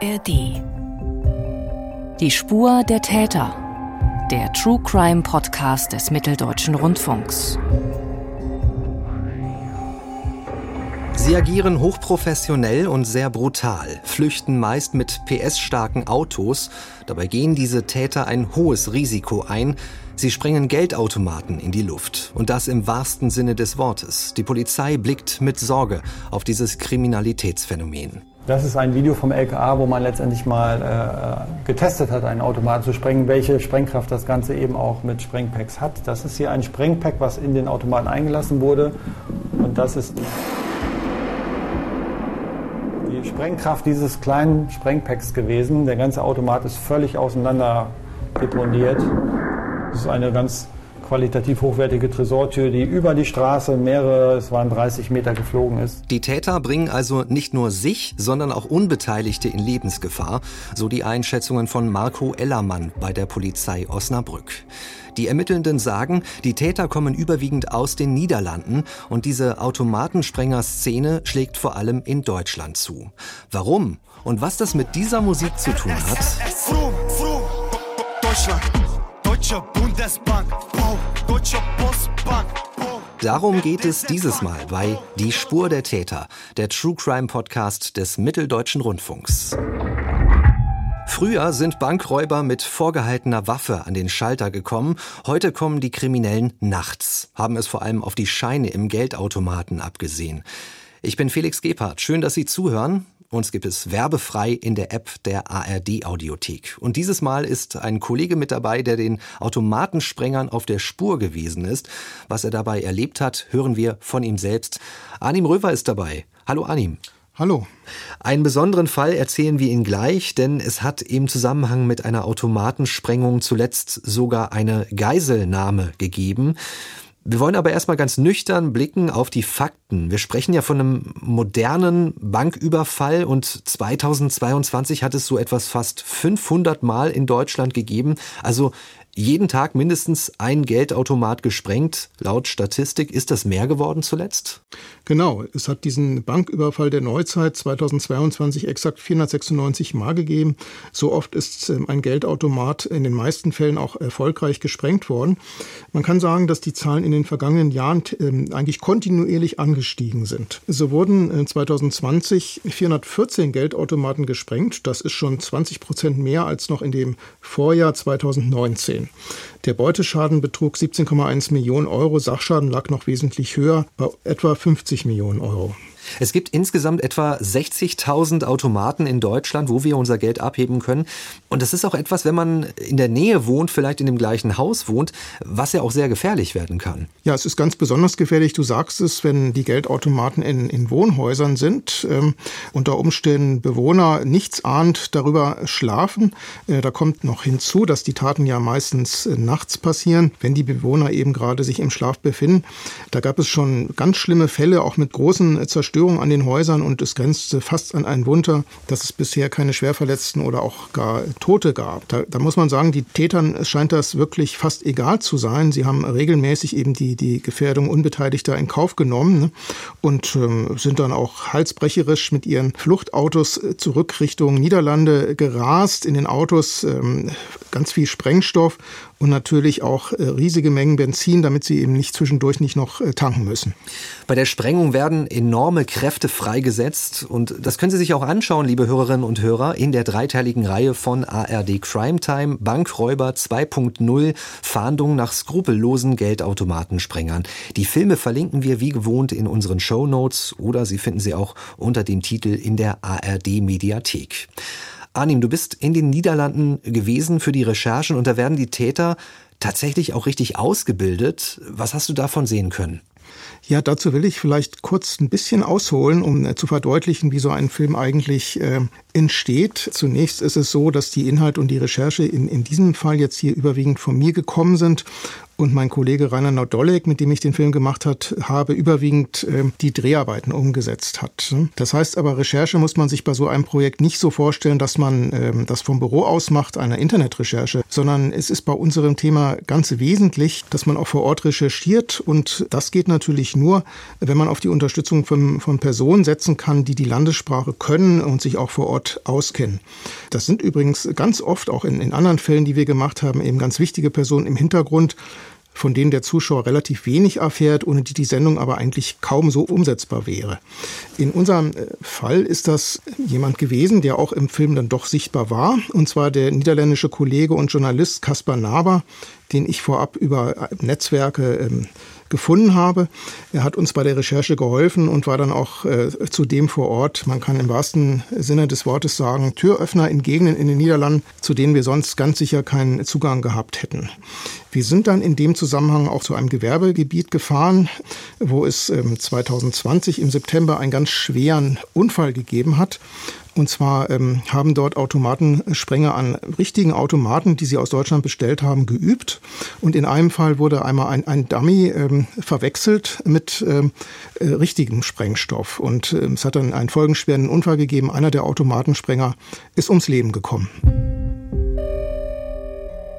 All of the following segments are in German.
ARD. Die Spur der Täter. Der True Crime Podcast des Mitteldeutschen Rundfunks. Sie agieren hochprofessionell und sehr brutal, flüchten meist mit PS-starken Autos. Dabei gehen diese Täter ein hohes Risiko ein. Sie sprengen Geldautomaten in die Luft. Und das im wahrsten Sinne des Wortes. Die Polizei blickt mit Sorge auf dieses Kriminalitätsphänomen. Das ist ein Video vom LKA, wo man letztendlich mal äh, getestet hat, einen Automaten zu sprengen, welche Sprengkraft das Ganze eben auch mit Sprengpacks hat. Das ist hier ein Sprengpack, was in den Automaten eingelassen wurde. Und das ist die Sprengkraft dieses kleinen Sprengpacks gewesen. Der ganze Automat ist völlig auseinander deponiert. Das ist eine ganz qualitativ hochwertige Tresortür, die über die Straße mehrere, es waren 30 Meter geflogen ist. Die Täter bringen also nicht nur sich, sondern auch Unbeteiligte in Lebensgefahr, so die Einschätzungen von Marco Ellermann bei der Polizei Osnabrück. Die Ermittelnden sagen, die Täter kommen überwiegend aus den Niederlanden und diese Automatensprenger-Szene schlägt vor allem in Deutschland zu. Warum und was das mit dieser Musik zu tun hat? Deutschland, Deutsche Bundesbank, Deutsche Postbank. Darum geht es dieses Mal bei Die Spur der Täter, der True Crime Podcast des Mitteldeutschen Rundfunks. Früher sind Bankräuber mit vorgehaltener Waffe an den Schalter gekommen. Heute kommen die Kriminellen nachts, haben es vor allem auf die Scheine im Geldautomaten abgesehen. Ich bin Felix Gebhardt. Schön, dass Sie zuhören. Uns gibt es werbefrei in der App der ARD Audiothek. Und dieses Mal ist ein Kollege mit dabei, der den Automatensprengern auf der Spur gewesen ist. Was er dabei erlebt hat, hören wir von ihm selbst. Anim Röver ist dabei. Hallo Anim. Hallo. Einen besonderen Fall erzählen wir Ihnen gleich, denn es hat im Zusammenhang mit einer Automatensprengung zuletzt sogar eine Geiselnahme gegeben. Wir wollen aber erstmal ganz nüchtern blicken auf die Fakten. Wir sprechen ja von einem modernen Banküberfall und 2022 hat es so etwas fast 500 Mal in Deutschland gegeben. Also jeden Tag mindestens ein Geldautomat gesprengt. Laut Statistik ist das mehr geworden zuletzt? Genau. Es hat diesen Banküberfall der Neuzeit 2022 exakt 496 Mal gegeben. So oft ist ähm, ein Geldautomat in den meisten Fällen auch erfolgreich gesprengt worden. Man kann sagen, dass die Zahlen in den vergangenen Jahren ähm, eigentlich kontinuierlich angestiegen sind. So wurden 2020 äh, 414 Geldautomaten gesprengt. Das ist schon 20 Prozent mehr als noch in dem Vorjahr 2019. Der Beuteschaden betrug 17,1 Millionen Euro, Sachschaden lag noch wesentlich höher, bei etwa 50 Millionen Euro. Es gibt insgesamt etwa 60.000 Automaten in Deutschland, wo wir unser Geld abheben können. Und das ist auch etwas, wenn man in der Nähe wohnt, vielleicht in dem gleichen Haus wohnt, was ja auch sehr gefährlich werden kann. Ja, es ist ganz besonders gefährlich. Du sagst es, wenn die Geldautomaten in, in Wohnhäusern sind, ähm, unter Umständen Bewohner nichts ahnt darüber schlafen. Äh, da kommt noch hinzu, dass die Taten ja meistens äh, nachts passieren, wenn die Bewohner eben gerade sich im Schlaf befinden. Da gab es schon ganz schlimme Fälle, auch mit großen Zerstörungen Zerstörung an den Häusern und es grenzte fast an ein Wunder, dass es bisher keine Schwerverletzten oder auch gar Tote gab. Da, da muss man sagen, die Tätern scheint das wirklich fast egal zu sein. Sie haben regelmäßig eben die, die Gefährdung Unbeteiligter in Kauf genommen ne? und ähm, sind dann auch halsbrecherisch mit ihren Fluchtautos äh, zurück Richtung Niederlande gerast. In den Autos ähm, ganz viel Sprengstoff und natürlich auch äh, riesige Mengen Benzin, damit sie eben nicht zwischendurch nicht noch äh, tanken müssen. Bei der Sprengung werden enorme Kräfte freigesetzt und das können Sie sich auch anschauen, liebe Hörerinnen und Hörer, in der dreiteiligen Reihe von ARD Crime Time Bankräuber 2.0 Fahndung nach skrupellosen Geldautomatensprengern. Die Filme verlinken wir wie gewohnt in unseren Show Notes oder Sie finden sie auch unter dem Titel in der ARD Mediathek. Arnim, du bist in den Niederlanden gewesen für die Recherchen und da werden die Täter tatsächlich auch richtig ausgebildet. Was hast du davon sehen können? Ja, dazu will ich vielleicht kurz ein bisschen ausholen, um äh, zu verdeutlichen, wie so ein Film eigentlich äh, entsteht. Zunächst ist es so, dass die Inhalt und die Recherche in, in diesem Fall jetzt hier überwiegend von mir gekommen sind und mein Kollege Rainer Naudolek, mit dem ich den Film gemacht hat, habe, überwiegend äh, die Dreharbeiten umgesetzt hat. Das heißt aber, Recherche muss man sich bei so einem Projekt nicht so vorstellen, dass man äh, das vom Büro aus macht, eine Internetrecherche, sondern es ist bei unserem Thema ganz wesentlich, dass man auch vor Ort recherchiert und das geht natürlich nur, wenn man auf die Unterstützung von, von Personen setzen kann, die die Landessprache können und sich auch vor Ort auskennen. Das sind übrigens ganz oft auch in, in anderen Fällen, die wir gemacht haben, eben ganz wichtige Personen im Hintergrund, von denen der Zuschauer relativ wenig erfährt, ohne die die Sendung aber eigentlich kaum so umsetzbar wäre. In unserem äh, Fall ist das jemand gewesen, der auch im Film dann doch sichtbar war, und zwar der niederländische Kollege und Journalist Kaspar Naber, den ich vorab über Netzwerke ähm, gefunden habe. Er hat uns bei der Recherche geholfen und war dann auch äh, zudem vor Ort. Man kann im wahrsten Sinne des Wortes sagen, Türöffner in Gegenden in den Niederlanden, zu denen wir sonst ganz sicher keinen Zugang gehabt hätten. Wir sind dann in dem Zusammenhang auch zu einem Gewerbegebiet gefahren, wo es ähm, 2020 im September einen ganz schweren Unfall gegeben hat. Und zwar ähm, haben dort Automatensprenger an richtigen Automaten, die sie aus Deutschland bestellt haben, geübt. Und in einem Fall wurde einmal ein, ein Dummy ähm, verwechselt mit ähm, äh, richtigem Sprengstoff. Und ähm, es hat dann einen folgenschweren Unfall gegeben. Einer der Automatensprenger ist ums Leben gekommen.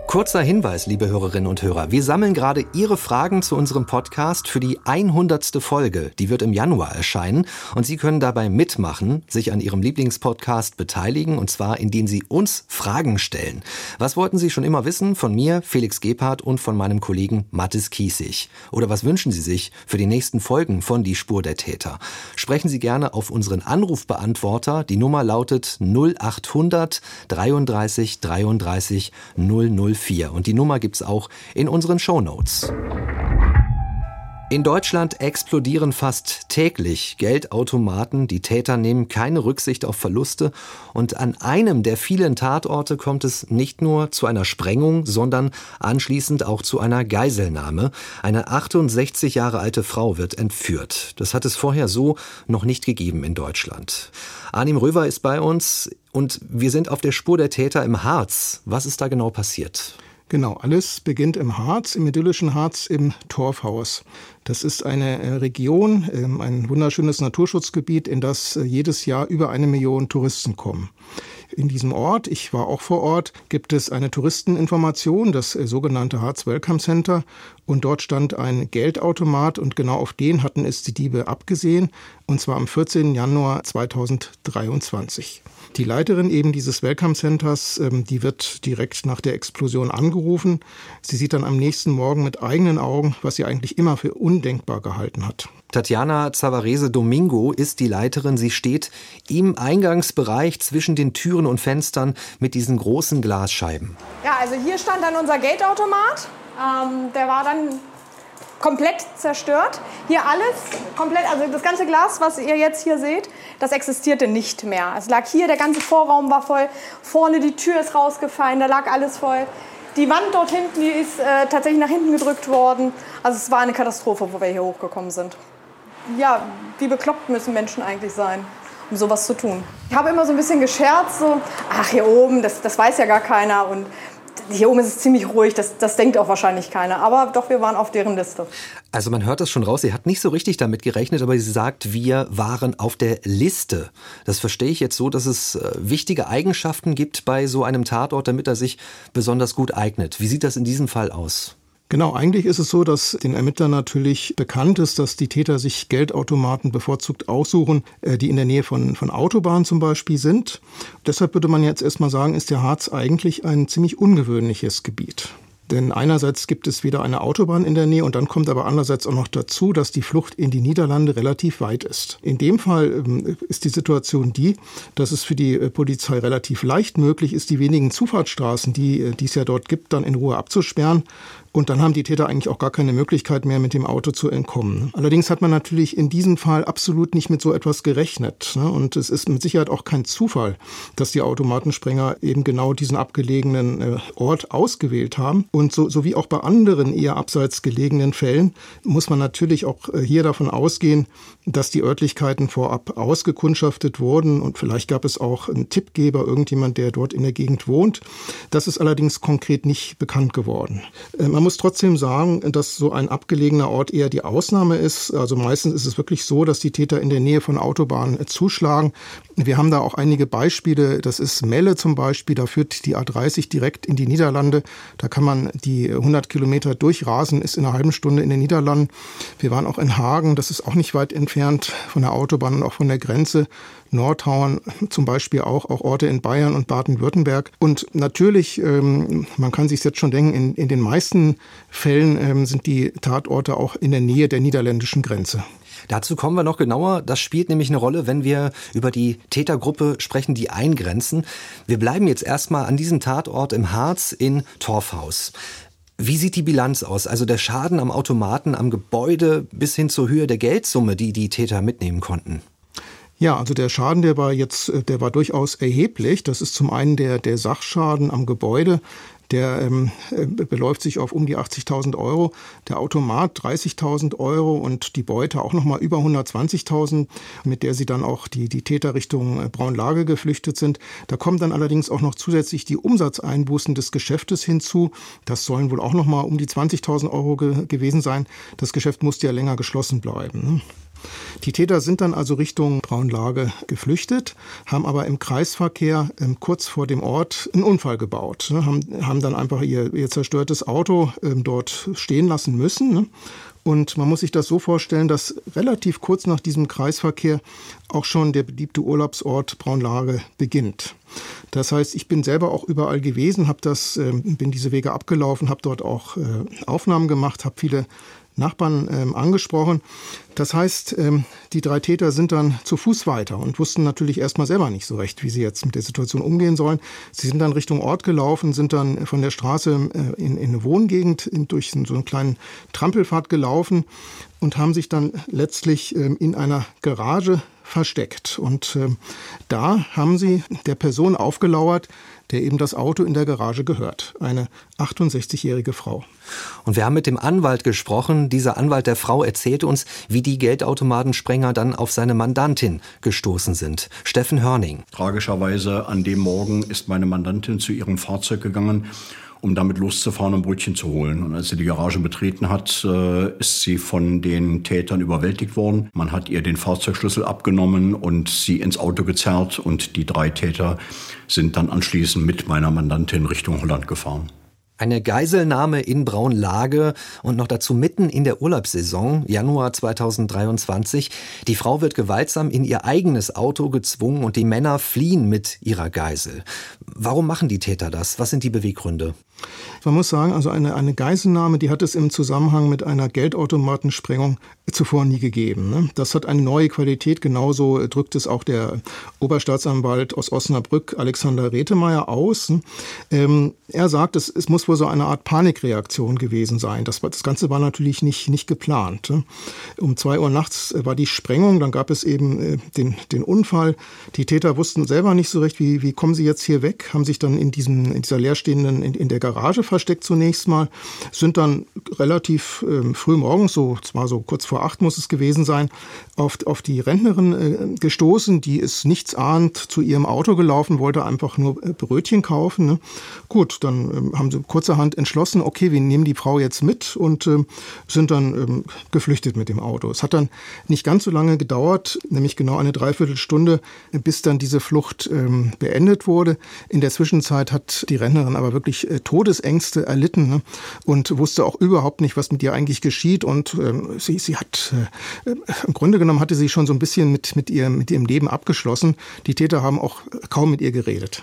Kurzer Hinweis, liebe Hörerinnen und Hörer. Wir sammeln gerade Ihre Fragen zu unserem Podcast für die 100. Folge. Die wird im Januar erscheinen und Sie können dabei mitmachen, sich an Ihrem Lieblingspodcast beteiligen und zwar indem Sie uns Fragen stellen. Was wollten Sie schon immer wissen von mir, Felix Gebhardt und von meinem Kollegen Mathis Kiesig? Oder was wünschen Sie sich für die nächsten Folgen von Die Spur der Täter? Sprechen Sie gerne auf unseren Anrufbeantworter. Die Nummer lautet 0800 33 33 004. 04 und die Nummer gibt's auch in unseren Show Notes. In Deutschland explodieren fast täglich Geldautomaten, die Täter nehmen keine Rücksicht auf Verluste und an einem der vielen Tatorte kommt es nicht nur zu einer Sprengung, sondern anschließend auch zu einer Geiselnahme. Eine 68 Jahre alte Frau wird entführt. Das hat es vorher so noch nicht gegeben in Deutschland. Arnim Röver ist bei uns und wir sind auf der Spur der Täter im Harz. Was ist da genau passiert? Genau, alles beginnt im Harz, im idyllischen Harz im Torfhaus. Das ist eine äh, Region, ähm, ein wunderschönes Naturschutzgebiet, in das äh, jedes Jahr über eine Million Touristen kommen. In diesem Ort, ich war auch vor Ort, gibt es eine Touristeninformation, das äh, sogenannte Harz Welcome Center. Und dort stand ein Geldautomat und genau auf den hatten es die Diebe abgesehen, und zwar am 14. Januar 2023. Die Leiterin eben dieses Welcome Centers, ähm, die wird direkt nach der Explosion angerufen. Sie sieht dann am nächsten Morgen mit eigenen Augen, was sie eigentlich immer für undenkbar gehalten hat. Tatjana Zavarese Domingo ist die Leiterin. Sie steht im Eingangsbereich zwischen den Türen und Fenstern mit diesen großen Glasscheiben. Ja, also hier stand dann unser Geldautomat. Ähm, der war dann komplett zerstört. Hier alles komplett, also das ganze Glas, was ihr jetzt hier seht, das existierte nicht mehr. Es lag hier, der ganze Vorraum war voll, vorne die Tür ist rausgefallen, da lag alles voll. Die Wand dort hinten, die ist äh, tatsächlich nach hinten gedrückt worden. Also es war eine Katastrophe, wo wir hier hochgekommen sind. Ja, wie bekloppt müssen Menschen eigentlich sein, um sowas zu tun? Ich habe immer so ein bisschen gescherzt, so, ach hier oben, das, das weiß ja gar keiner und hier oben ist es ziemlich ruhig, das, das denkt auch wahrscheinlich keiner. Aber doch, wir waren auf deren Liste. Also man hört das schon raus, sie hat nicht so richtig damit gerechnet, aber sie sagt, wir waren auf der Liste. Das verstehe ich jetzt so, dass es äh, wichtige Eigenschaften gibt bei so einem Tatort, damit er sich besonders gut eignet. Wie sieht das in diesem Fall aus? Genau, eigentlich ist es so, dass den Ermittlern natürlich bekannt ist, dass die Täter sich Geldautomaten bevorzugt aussuchen, äh, die in der Nähe von, von Autobahnen zum Beispiel sind. Deshalb würde man jetzt erstmal sagen, ist der Harz eigentlich ein ziemlich ungewöhnliches Gebiet. Denn einerseits gibt es wieder eine Autobahn in der Nähe und dann kommt aber andererseits auch noch dazu, dass die Flucht in die Niederlande relativ weit ist. In dem Fall ähm, ist die Situation die, dass es für die äh, Polizei relativ leicht möglich ist, die wenigen Zufahrtsstraßen, die, äh, die es ja dort gibt, dann in Ruhe abzusperren und dann haben die Täter eigentlich auch gar keine Möglichkeit mehr, mit dem Auto zu entkommen. Allerdings hat man natürlich in diesem Fall absolut nicht mit so etwas gerechnet. Ne? Und es ist mit Sicherheit auch kein Zufall, dass die Automatensprenger eben genau diesen abgelegenen äh, Ort ausgewählt haben. Und so, so wie auch bei anderen eher abseits gelegenen Fällen muss man natürlich auch äh, hier davon ausgehen, dass die Örtlichkeiten vorab ausgekundschaftet wurden und vielleicht gab es auch einen Tippgeber, irgendjemand, der dort in der Gegend wohnt. Das ist allerdings konkret nicht bekannt geworden. Äh, man muss trotzdem sagen, dass so ein abgelegener Ort eher die Ausnahme ist. Also meistens ist es wirklich so, dass die Täter in der Nähe von Autobahnen zuschlagen. Wir haben da auch einige Beispiele. Das ist Melle zum Beispiel. Da führt die A30 direkt in die Niederlande. Da kann man die 100 Kilometer durchrasen, ist in einer halben Stunde in den Niederlanden. Wir waren auch in Hagen. Das ist auch nicht weit entfernt von der Autobahn und auch von der Grenze. Nordhauern zum Beispiel auch, auch Orte in Bayern und Baden-Württemberg. Und natürlich, ähm, man kann sich jetzt schon denken, in, in den meisten Fällen ähm, sind die Tatorte auch in der Nähe der niederländischen Grenze. Dazu kommen wir noch genauer. Das spielt nämlich eine Rolle, wenn wir über die Tätergruppe sprechen, die eingrenzen. Wir bleiben jetzt erstmal an diesem Tatort im Harz in Torfhaus. Wie sieht die Bilanz aus? Also der Schaden am Automaten, am Gebäude bis hin zur Höhe der Geldsumme, die die Täter mitnehmen konnten? Ja, also der Schaden, der war jetzt, der war durchaus erheblich. Das ist zum einen der, der Sachschaden am Gebäude. Der ähm, äh, beläuft sich auf um die 80.000 Euro, der Automat 30.000 Euro und die Beute auch nochmal über 120.000, mit der sie dann auch die, die Täter Richtung äh, Braunlage geflüchtet sind. Da kommen dann allerdings auch noch zusätzlich die Umsatzeinbußen des Geschäftes hinzu. Das sollen wohl auch nochmal um die 20.000 Euro ge gewesen sein. Das Geschäft musste ja länger geschlossen bleiben. Ne? Die Täter sind dann also Richtung Braunlage geflüchtet, haben aber im Kreisverkehr ähm, kurz vor dem Ort einen Unfall gebaut, ne, haben, haben dann einfach ihr, ihr zerstörtes Auto ähm, dort stehen lassen müssen. Ne. Und man muss sich das so vorstellen, dass relativ kurz nach diesem Kreisverkehr auch schon der beliebte Urlaubsort Braunlage beginnt. Das heißt, ich bin selber auch überall gewesen, habe das, äh, bin diese Wege abgelaufen, habe dort auch äh, Aufnahmen gemacht, habe viele Nachbarn ähm, angesprochen. Das heißt, ähm, die drei Täter sind dann zu Fuß weiter und wussten natürlich erstmal selber nicht so recht, wie sie jetzt mit der Situation umgehen sollen. Sie sind dann Richtung Ort gelaufen, sind dann von der Straße äh, in, in eine Wohngegend in, durch so einen kleinen Trampelpfad gelaufen und haben sich dann letztlich ähm, in einer Garage versteckt. Und äh, da haben sie der Person aufgelauert, der eben das Auto in der Garage gehört. Eine 68-jährige Frau. Und wir haben mit dem Anwalt gesprochen. Dieser Anwalt der Frau erzählte uns, wie die Geldautomatensprenger dann auf seine Mandantin gestoßen sind. Steffen Hörning. Tragischerweise an dem Morgen ist meine Mandantin zu ihrem Fahrzeug gegangen um damit loszufahren und Brötchen zu holen. Und als sie die Garage betreten hat, äh, ist sie von den Tätern überwältigt worden. Man hat ihr den Fahrzeugschlüssel abgenommen und sie ins Auto gezerrt und die drei Täter sind dann anschließend mit meiner Mandantin Richtung Holland gefahren. Eine Geiselnahme in Braunlage und noch dazu mitten in der Urlaubssaison, Januar 2023. Die Frau wird gewaltsam in ihr eigenes Auto gezwungen und die Männer fliehen mit ihrer Geisel. Warum machen die Täter das? Was sind die Beweggründe? Man muss sagen, also eine, eine Geiselnahme, die hat es im Zusammenhang mit einer Geldautomatensprengung zuvor nie gegeben. Ne? Das hat eine neue Qualität. Genauso drückt es auch der Oberstaatsanwalt aus Osnabrück, Alexander Rethemeyer, aus. Ne? Ähm, er sagt, es, es muss wohl so eine Art Panikreaktion gewesen sein. Das, das Ganze war natürlich nicht, nicht geplant. Ne? Um zwei Uhr nachts war die Sprengung, dann gab es eben äh, den, den Unfall. Die Täter wussten selber nicht so recht, wie, wie kommen sie jetzt hier weg, haben sich dann in, diesem, in dieser leerstehenden, in, in der Garage versteckt zunächst mal, sind dann relativ äh, früh morgens, so zwar so kurz vor acht muss es gewesen sein, auf, auf die Rentnerin äh, gestoßen, die ist nichts ahnt zu ihrem Auto gelaufen, wollte einfach nur äh, Brötchen kaufen. Ne? Gut, dann äh, haben sie kurzerhand entschlossen, okay, wir nehmen die Frau jetzt mit und äh, sind dann ähm, geflüchtet mit dem Auto. Es hat dann nicht ganz so lange gedauert, nämlich genau eine Dreiviertelstunde, bis dann diese Flucht ähm, beendet wurde. In der Zwischenzeit hat die Rentnerin aber wirklich äh, Todesängste erlitten ne? und wusste auch überhaupt nicht, was mit ihr eigentlich geschieht. Und ähm, sie, sie hat äh, im Grunde genommen hatte sie schon so ein bisschen mit, mit, ihr, mit ihrem Leben abgeschlossen. Die Täter haben auch kaum mit ihr geredet.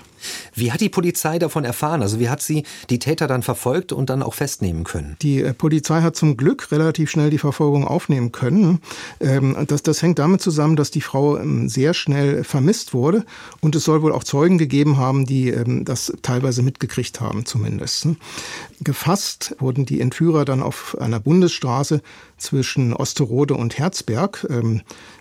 Wie hat die Polizei davon erfahren? Also wie hat sie die Täter dann verfolgt und dann auch festnehmen können? Die äh, Polizei hat zum Glück relativ schnell die Verfolgung aufnehmen können. Ähm, das, das hängt damit zusammen, dass die Frau ähm, sehr schnell vermisst wurde und es soll wohl auch Zeugen gegeben haben, die ähm, das teilweise mitgekriegt haben zumindest. Gefasst wurden die Entführer dann auf einer Bundesstraße zwischen Osterode und Herzberg.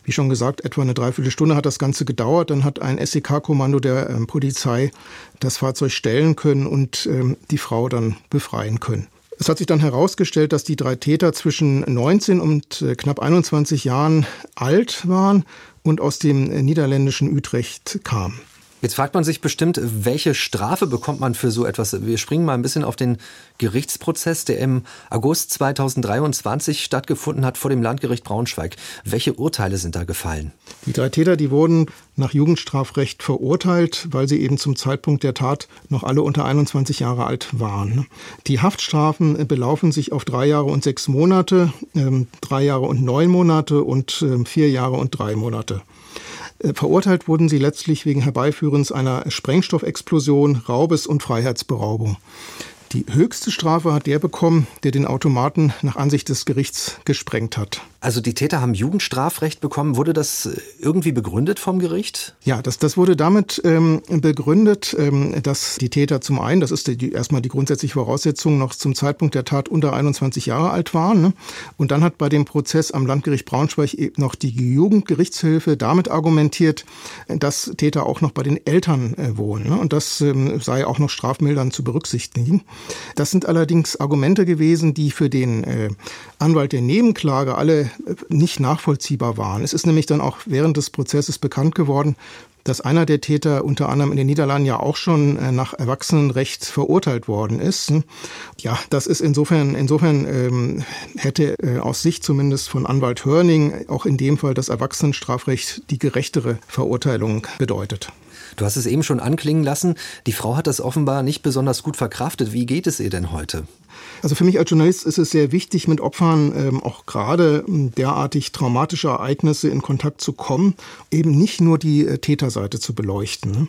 Wie schon gesagt, etwa eine Dreiviertelstunde hat das Ganze gedauert. Dann hat ein SEK-Kommando der Polizei das Fahrzeug stellen können und ähm, die Frau dann befreien können. Es hat sich dann herausgestellt, dass die drei Täter zwischen 19 und äh, knapp 21 Jahren alt waren und aus dem äh, niederländischen Utrecht kamen. Jetzt fragt man sich bestimmt, welche Strafe bekommt man für so etwas? Wir springen mal ein bisschen auf den Gerichtsprozess, der im August 2023 stattgefunden hat vor dem Landgericht Braunschweig. Welche Urteile sind da gefallen? Die drei Täter, die wurden nach Jugendstrafrecht verurteilt, weil sie eben zum Zeitpunkt der Tat noch alle unter 21 Jahre alt waren. Die Haftstrafen belaufen sich auf drei Jahre und sechs Monate, ähm, drei Jahre und neun Monate und ähm, vier Jahre und drei Monate. Äh, verurteilt wurden sie letztlich wegen Herbeiführens einer Sprengstoffexplosion, Raubes und Freiheitsberaubung. Die höchste Strafe hat der bekommen, der den Automaten nach Ansicht des Gerichts gesprengt hat. Also die Täter haben Jugendstrafrecht bekommen. Wurde das äh, irgendwie begründet vom Gericht? Ja, das, das wurde damit ähm, begründet, ähm, dass die Täter zum einen, das ist die, erstmal die grundsätzliche Voraussetzung, noch zum Zeitpunkt der Tat unter 21 Jahre alt waren. Ne? Und dann hat bei dem Prozess am Landgericht Braunschweig eben noch die Jugendgerichtshilfe damit argumentiert, dass Täter auch noch bei den Eltern äh, wohnen. Ne? Und das ähm, sei auch noch strafmildernd zu berücksichtigen. Das sind allerdings Argumente gewesen, die für den äh, Anwalt der Nebenklage alle nicht nachvollziehbar waren. Es ist nämlich dann auch während des Prozesses bekannt geworden, dass einer der Täter unter anderem in den Niederlanden ja auch schon äh, nach Erwachsenenrecht verurteilt worden ist. Ja, das ist insofern, insofern ähm, hätte äh, aus Sicht zumindest von Anwalt Hörning auch in dem Fall das Erwachsenenstrafrecht die gerechtere Verurteilung bedeutet. Du hast es eben schon anklingen lassen. Die Frau hat das offenbar nicht besonders gut verkraftet. Wie geht es ihr denn heute? Also für mich als Journalist ist es sehr wichtig, mit Opfern ähm, auch gerade ähm, derartig traumatische Ereignisse in Kontakt zu kommen, eben nicht nur die äh, Täterseite zu beleuchten. Ne?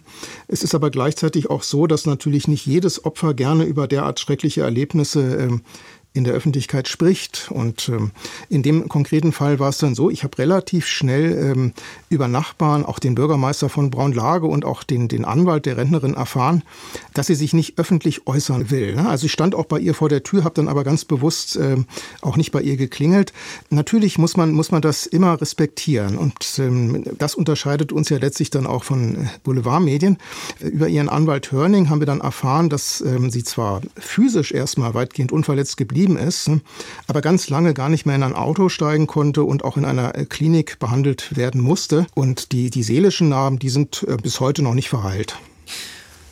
Es ist aber gleichzeitig auch so, dass natürlich nicht jedes Opfer gerne über derart schreckliche Erlebnisse ähm, in der Öffentlichkeit spricht. Und ähm, in dem konkreten Fall war es dann so, ich habe relativ schnell ähm, über Nachbarn, auch den Bürgermeister von Braunlage und auch den, den Anwalt der Rentnerin erfahren, dass sie sich nicht öffentlich äußern will. Ne? Also ich stand auch bei ihr vor der Tür, habe dann aber ganz bewusst ähm, auch nicht bei ihr geklingelt. Natürlich muss man, muss man das immer respektieren und ähm, das unterscheidet uns ja letztlich dann auch von äh, Boulevardmedien. Über ihren Anwalt Hörning haben wir dann erfahren, dass ähm, sie zwar physisch erstmal weitgehend unverletzt geblieben geblieben ist, aber ganz lange gar nicht mehr in ein Auto steigen konnte und auch in einer äh, Klinik behandelt werden musste. Und die, die seelischen Narben, die sind äh, bis heute noch nicht verheilt.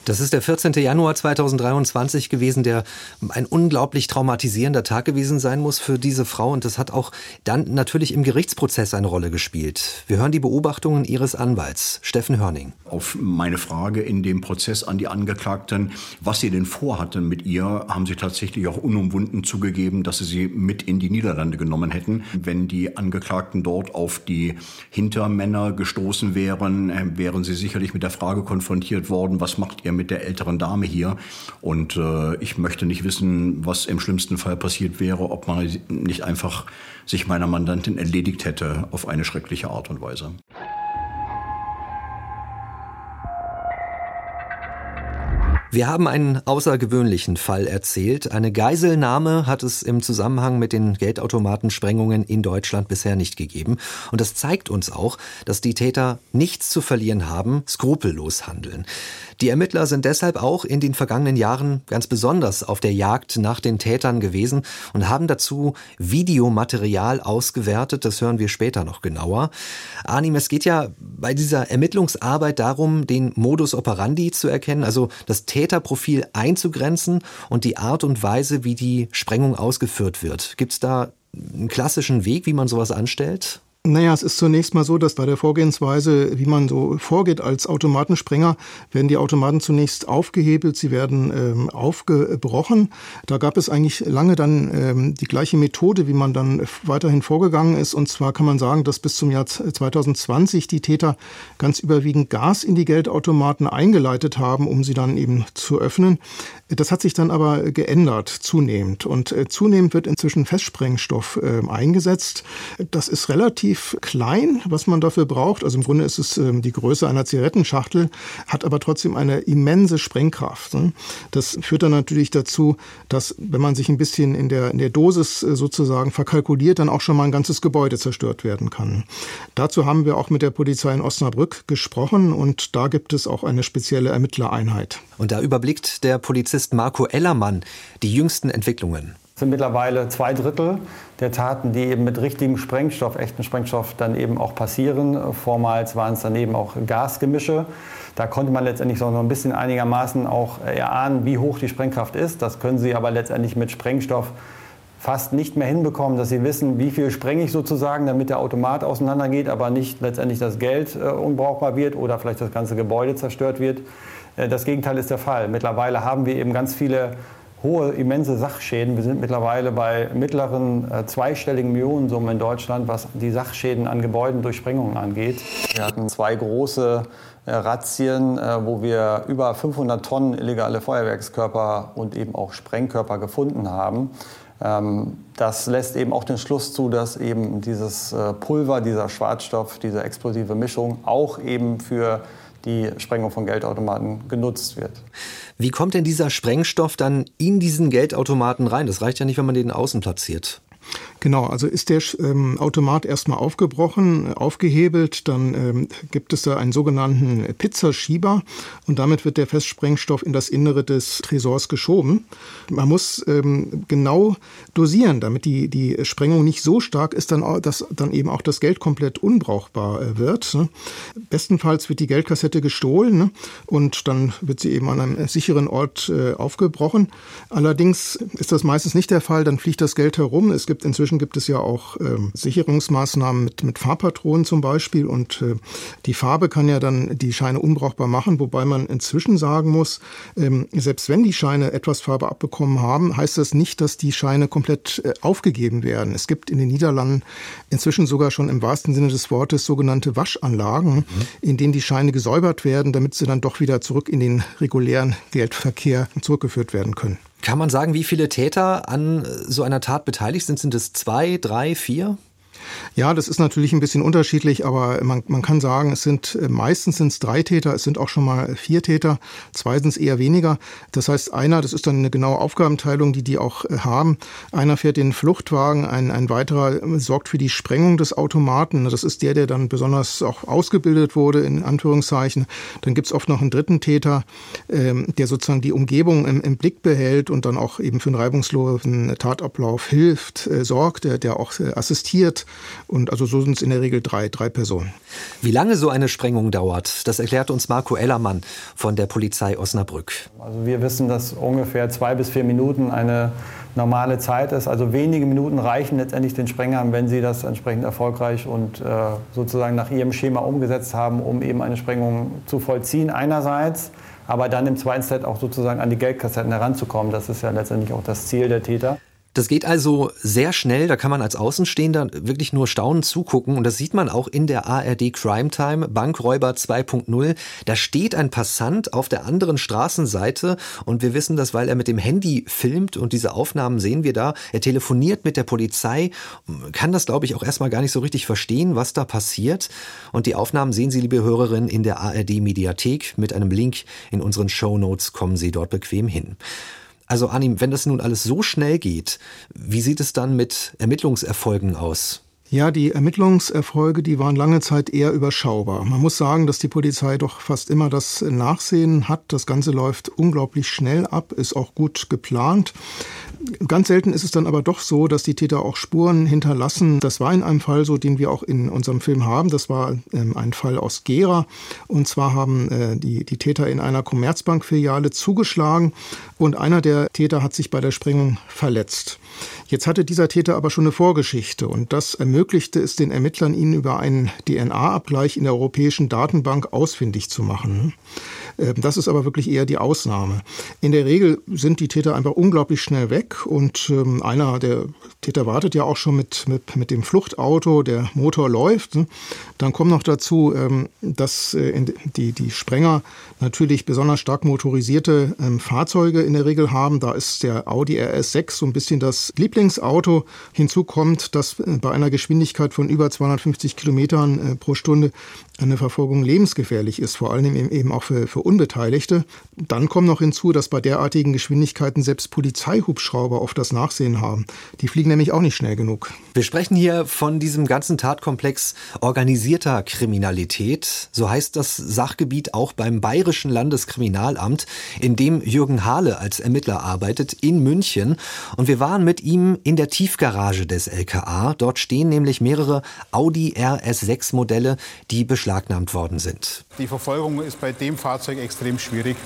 Das ist der 14. Januar 2023 gewesen, der ein unglaublich traumatisierender Tag gewesen sein muss für diese Frau. Und das hat auch dann natürlich im Gerichtsprozess eine Rolle gespielt. Wir hören die Beobachtungen ihres Anwalts, Steffen Hörning. Auf meine Frage in dem Prozess an die Angeklagten, was sie denn vorhatten mit ihr, haben sie tatsächlich auch unumwunden zugegeben, dass sie sie mit in die Niederlande genommen hätten. Wenn die Angeklagten dort auf die Hintermänner gestoßen wären, äh, wären sie sicherlich mit der Frage konfrontiert worden, was macht ihr mit der älteren Dame hier. Und äh, ich möchte nicht wissen, was im schlimmsten Fall passiert wäre, ob man nicht einfach sich meiner Mandantin erledigt hätte auf eine schreckliche Art und Weise. Wir haben einen außergewöhnlichen Fall erzählt. Eine Geiselnahme hat es im Zusammenhang mit den Geldautomatensprengungen in Deutschland bisher nicht gegeben. Und das zeigt uns auch, dass die Täter nichts zu verlieren haben, skrupellos handeln. Die Ermittler sind deshalb auch in den vergangenen Jahren ganz besonders auf der Jagd nach den Tätern gewesen und haben dazu Videomaterial ausgewertet. Das hören wir später noch genauer. Arnim, es geht ja bei dieser Ermittlungsarbeit darum, den Modus operandi zu erkennen, also das Täterprofil einzugrenzen und die Art und Weise, wie die Sprengung ausgeführt wird. Gibt es da einen klassischen Weg, wie man sowas anstellt? Naja, es ist zunächst mal so, dass bei der Vorgehensweise, wie man so vorgeht als Automatensprenger, werden die Automaten zunächst aufgehebelt, sie werden ähm, aufgebrochen. Da gab es eigentlich lange dann ähm, die gleiche Methode, wie man dann weiterhin vorgegangen ist. Und zwar kann man sagen, dass bis zum Jahr 2020 die Täter ganz überwiegend Gas in die Geldautomaten eingeleitet haben, um sie dann eben zu öffnen. Das hat sich dann aber geändert zunehmend. Und äh, zunehmend wird inzwischen Festsprengstoff äh, eingesetzt. Das ist relativ relativ klein, was man dafür braucht. Also im Grunde ist es ähm, die Größe einer Zigarettenschachtel, hat aber trotzdem eine immense Sprengkraft. Ne? Das führt dann natürlich dazu, dass wenn man sich ein bisschen in der, in der Dosis äh, sozusagen verkalkuliert, dann auch schon mal ein ganzes Gebäude zerstört werden kann. Dazu haben wir auch mit der Polizei in Osnabrück gesprochen und da gibt es auch eine spezielle Ermittlereinheit. Und da überblickt der Polizist Marco Ellermann die jüngsten Entwicklungen. sind mittlerweile zwei Drittel der Taten, die eben mit richtigem Sprengstoff, echten Sprengstoff, dann eben auch passieren. Vormals waren es dann eben auch Gasgemische. Da konnte man letztendlich so ein bisschen einigermaßen auch erahnen, wie hoch die Sprengkraft ist. Das können Sie aber letztendlich mit Sprengstoff fast nicht mehr hinbekommen, dass sie wissen, wie viel sprenge ich sozusagen, damit der Automat auseinandergeht, aber nicht letztendlich das Geld äh, unbrauchbar wird oder vielleicht das ganze Gebäude zerstört wird. Äh, das Gegenteil ist der Fall. Mittlerweile haben wir eben ganz viele hohe, immense Sachschäden. Wir sind mittlerweile bei mittleren äh, zweistelligen Millionensummen in Deutschland, was die Sachschäden an Gebäuden durch Sprengungen angeht. Wir hatten zwei große äh, Razzien, äh, wo wir über 500 Tonnen illegale Feuerwerkskörper und eben auch Sprengkörper gefunden haben. Ähm, das lässt eben auch den Schluss zu, dass eben dieses äh, Pulver, dieser Schwarzstoff, diese explosive Mischung auch eben für die Sprengung von Geldautomaten genutzt wird. Wie kommt denn dieser Sprengstoff dann in diesen Geldautomaten rein? Das reicht ja nicht, wenn man den außen platziert. Genau, also ist der ähm, Automat erstmal aufgebrochen, aufgehebelt, dann ähm, gibt es da einen sogenannten Pizzaschieber und damit wird der Festsprengstoff in das Innere des Tresors geschoben. Man muss ähm, genau dosieren, damit die, die Sprengung nicht so stark ist, dann, dass dann eben auch das Geld komplett unbrauchbar äh, wird. Ne? Bestenfalls wird die Geldkassette gestohlen ne? und dann wird sie eben an einem sicheren Ort äh, aufgebrochen. Allerdings ist das meistens nicht der Fall, dann fliegt das Geld herum. Es gibt inzwischen Inzwischen gibt es ja auch ähm, Sicherungsmaßnahmen mit, mit Farbpatronen zum Beispiel und äh, die Farbe kann ja dann die Scheine unbrauchbar machen, wobei man inzwischen sagen muss, ähm, selbst wenn die Scheine etwas Farbe abbekommen haben, heißt das nicht, dass die Scheine komplett äh, aufgegeben werden. Es gibt in den Niederlanden inzwischen sogar schon im wahrsten Sinne des Wortes sogenannte Waschanlagen, mhm. in denen die Scheine gesäubert werden, damit sie dann doch wieder zurück in den regulären Geldverkehr zurückgeführt werden können. Kann man sagen, wie viele Täter an so einer Tat beteiligt sind? Sind es zwei, drei, vier? Ja, das ist natürlich ein bisschen unterschiedlich, aber man, man kann sagen, es sind äh, meistens sind es drei Täter, es sind auch schon mal vier Täter, zwei sind es eher weniger. Das heißt, einer, das ist dann eine genaue Aufgabenteilung, die die auch äh, haben. Einer fährt den Fluchtwagen, ein, ein weiterer äh, sorgt für die Sprengung des Automaten. Das ist der, der dann besonders auch ausgebildet wurde, in Anführungszeichen. Dann gibt es oft noch einen dritten Täter, ähm, der sozusagen die Umgebung im, im, Blick behält und dann auch eben für einen reibungslosen Tatablauf hilft, äh, sorgt, der, der auch assistiert. Und also so sind es in der Regel drei, drei Personen. Wie lange so eine Sprengung dauert, das erklärt uns Marco Ellermann von der Polizei Osnabrück. Also wir wissen, dass ungefähr zwei bis vier Minuten eine normale Zeit ist. Also wenige Minuten reichen letztendlich den Sprengern, wenn sie das entsprechend erfolgreich und äh, sozusagen nach ihrem Schema umgesetzt haben, um eben eine Sprengung zu vollziehen einerseits, aber dann im zweiten Set auch sozusagen an die Geldkassetten heranzukommen. Das ist ja letztendlich auch das Ziel der Täter. Das geht also sehr schnell, da kann man als Außenstehender wirklich nur staunend zugucken und das sieht man auch in der ARD Crime Time, Bankräuber 2.0. Da steht ein Passant auf der anderen Straßenseite und wir wissen das, weil er mit dem Handy filmt und diese Aufnahmen sehen wir da. Er telefoniert mit der Polizei, kann das glaube ich auch erstmal gar nicht so richtig verstehen, was da passiert und die Aufnahmen sehen Sie, liebe Hörerinnen, in der ARD Mediathek mit einem Link in unseren Show Notes kommen Sie dort bequem hin. Also Anim, wenn das nun alles so schnell geht, wie sieht es dann mit Ermittlungserfolgen aus? Ja, die Ermittlungserfolge, die waren lange Zeit eher überschaubar. Man muss sagen, dass die Polizei doch fast immer das Nachsehen hat. Das Ganze läuft unglaublich schnell ab, ist auch gut geplant. Ganz selten ist es dann aber doch so, dass die Täter auch Spuren hinterlassen. Das war in einem Fall so, den wir auch in unserem Film haben. Das war ähm, ein Fall aus Gera. Und zwar haben äh, die, die Täter in einer Commerzbank-Filiale zugeschlagen und einer der Täter hat sich bei der Sprengung verletzt. Jetzt hatte dieser Täter aber schon eine Vorgeschichte und das ermöglichte es den Ermittlern, ihn über einen DNA-Abgleich in der europäischen Datenbank ausfindig zu machen. Ähm, das ist aber wirklich eher die Ausnahme. In der Regel sind die Täter einfach unglaublich schnell weg und ähm, einer der Täter wartet ja auch schon mit, mit, mit dem Fluchtauto, der Motor läuft. Ne? Dann kommt noch dazu, ähm, dass äh, die, die Sprenger natürlich besonders stark motorisierte Fahrzeuge in der Regel haben. Da ist der Audi RS6 so ein bisschen das Lieblingsauto. Hinzu kommt, dass äh, bei einer Geschwindigkeit von über 250 Kilometern äh, pro Stunde eine Verfolgung lebensgefährlich ist, vor allem eben auch für, für Unbeteiligte. Dann kommt noch hinzu, dass bei derartigen Geschwindigkeiten selbst Polizeihubschrauber oft das Nachsehen haben. Die fliegen nämlich auch nicht schnell genug. Wir sprechen hier von diesem ganzen Tatkomplex organisierter Kriminalität. So heißt das Sachgebiet auch beim Bayerischen Landeskriminalamt, in dem Jürgen Hahle als Ermittler arbeitet, in München. Und wir waren mit ihm in der Tiefgarage des LKA. Dort stehen nämlich mehrere Audi RS6 Modelle, die beschlagnahmt worden sind. Die Verfolgung ist bei dem Fahrzeug extrem schwierig.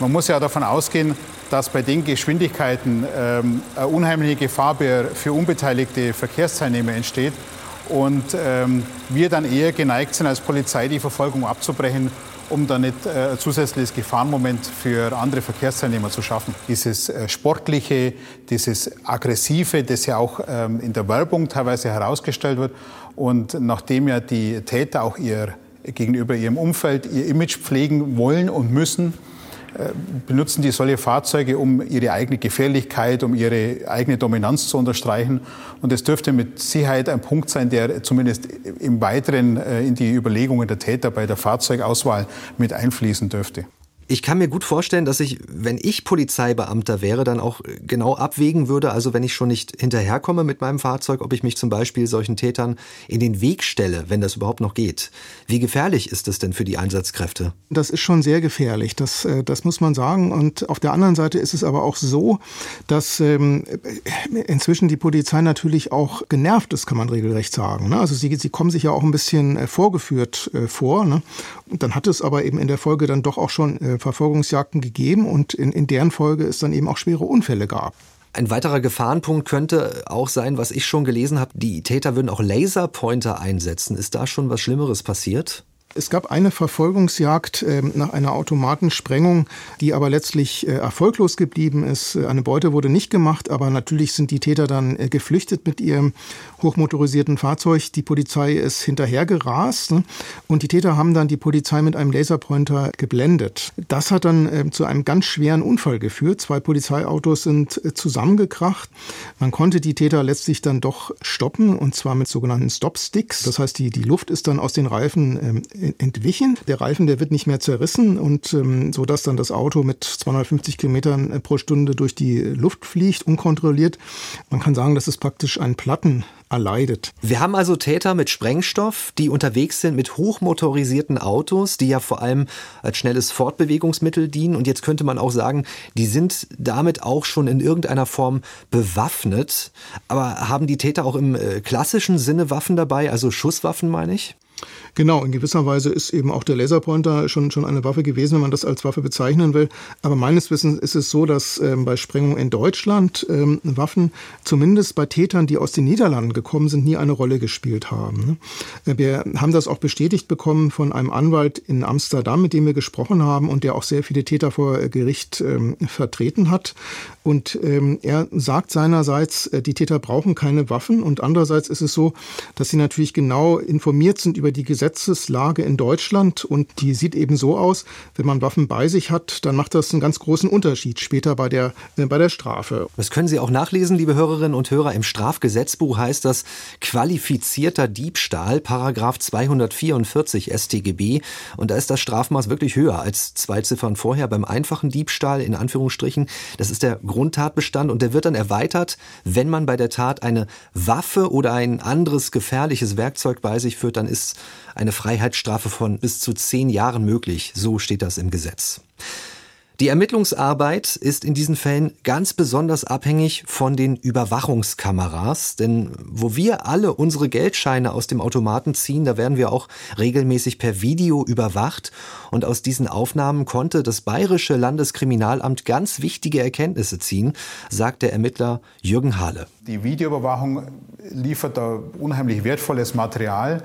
Man muss ja davon ausgehen, dass bei den Geschwindigkeiten ähm, eine unheimliche Gefahr für unbeteiligte Verkehrsteilnehmer entsteht und ähm, wir dann eher geneigt sind, als Polizei die Verfolgung abzubrechen, um dann nicht äh, ein zusätzliches Gefahrenmoment für andere Verkehrsteilnehmer zu schaffen. Dieses äh, Sportliche, dieses Aggressive, das ja auch ähm, in der Werbung teilweise herausgestellt wird und nachdem ja die Täter auch ihr gegenüber ihrem Umfeld ihr Image pflegen wollen und müssen, äh, benutzen die solche Fahrzeuge, um ihre eigene Gefährlichkeit, um ihre eigene Dominanz zu unterstreichen. Und es dürfte mit Sicherheit ein Punkt sein, der zumindest im Weiteren äh, in die Überlegungen der Täter bei der Fahrzeugauswahl mit einfließen dürfte. Ich kann mir gut vorstellen, dass ich, wenn ich Polizeibeamter wäre, dann auch genau abwägen würde, also wenn ich schon nicht hinterherkomme mit meinem Fahrzeug, ob ich mich zum Beispiel solchen Tätern in den Weg stelle, wenn das überhaupt noch geht. Wie gefährlich ist das denn für die Einsatzkräfte? Das ist schon sehr gefährlich, das, äh, das muss man sagen. Und auf der anderen Seite ist es aber auch so, dass ähm, inzwischen die Polizei natürlich auch genervt ist, kann man regelrecht sagen. Ne? Also sie, sie kommen sich ja auch ein bisschen äh, vorgeführt äh, vor. Ne? Und dann hat es aber eben in der Folge dann doch auch schon Verfolgungsjagden gegeben und in, in deren Folge es dann eben auch schwere Unfälle gab. Ein weiterer Gefahrenpunkt könnte auch sein, was ich schon gelesen habe, die Täter würden auch Laserpointer einsetzen. Ist da schon was Schlimmeres passiert? Es gab eine Verfolgungsjagd äh, nach einer Automatensprengung, die aber letztlich äh, erfolglos geblieben ist. Eine Beute wurde nicht gemacht, aber natürlich sind die Täter dann äh, geflüchtet mit ihrem hochmotorisierten Fahrzeug. Die Polizei ist hinterhergerast ne? und die Täter haben dann die Polizei mit einem Laserpointer geblendet. Das hat dann äh, zu einem ganz schweren Unfall geführt. Zwei Polizeiautos sind äh, zusammengekracht. Man konnte die Täter letztlich dann doch stoppen und zwar mit sogenannten Stopsticks. Das heißt, die, die Luft ist dann aus den Reifen ähm, entwichen. Der Reifen, der wird nicht mehr zerrissen und ähm, so dass dann das Auto mit 250 Kilometern äh, pro Stunde durch die Luft fliegt, unkontrolliert. Man kann sagen, das ist praktisch ein Platten erleidet. Wir haben also Täter mit Sprengstoff, die unterwegs sind mit hochmotorisierten Autos, die ja vor allem als schnelles Fortbewegungsmittel dienen. Und jetzt könnte man auch sagen, die sind damit auch schon in irgendeiner Form bewaffnet. Aber haben die Täter auch im äh, klassischen Sinne Waffen dabei, also Schusswaffen meine ich? Genau, in gewisser Weise ist eben auch der Laserpointer schon, schon eine Waffe gewesen, wenn man das als Waffe bezeichnen will. Aber meines Wissens ist es so, dass ähm, bei Sprengungen in Deutschland ähm, Waffen zumindest bei Tätern, die aus den Niederlanden gekommen sind, nie eine Rolle gespielt haben. Ne? Äh, wir haben das auch bestätigt bekommen von einem Anwalt in Amsterdam, mit dem wir gesprochen haben und der auch sehr viele Täter vor äh, Gericht ähm, vertreten hat. Und ähm, er sagt seinerseits, äh, die Täter brauchen keine Waffen und andererseits ist es so, dass sie natürlich genau informiert sind über die Gesetze Gesetzeslage in Deutschland und die sieht eben so aus, wenn man Waffen bei sich hat, dann macht das einen ganz großen Unterschied später bei der, äh, bei der Strafe. Das können Sie auch nachlesen, liebe Hörerinnen und Hörer. Im Strafgesetzbuch heißt das qualifizierter Diebstahl, Paragraph 244 StGB. Und da ist das Strafmaß wirklich höher als zwei Ziffern vorher beim einfachen Diebstahl, in Anführungsstrichen. Das ist der Grundtatbestand und der wird dann erweitert, wenn man bei der Tat eine Waffe oder ein anderes gefährliches Werkzeug bei sich führt, dann ist eine Freiheitsstrafe von bis zu zehn Jahren möglich. So steht das im Gesetz. Die Ermittlungsarbeit ist in diesen Fällen ganz besonders abhängig von den Überwachungskameras, denn wo wir alle unsere Geldscheine aus dem Automaten ziehen, da werden wir auch regelmäßig per Video überwacht und aus diesen Aufnahmen konnte das bayerische Landeskriminalamt ganz wichtige Erkenntnisse ziehen, sagt der Ermittler Jürgen Hahle. Die Videoüberwachung liefert da unheimlich wertvolles Material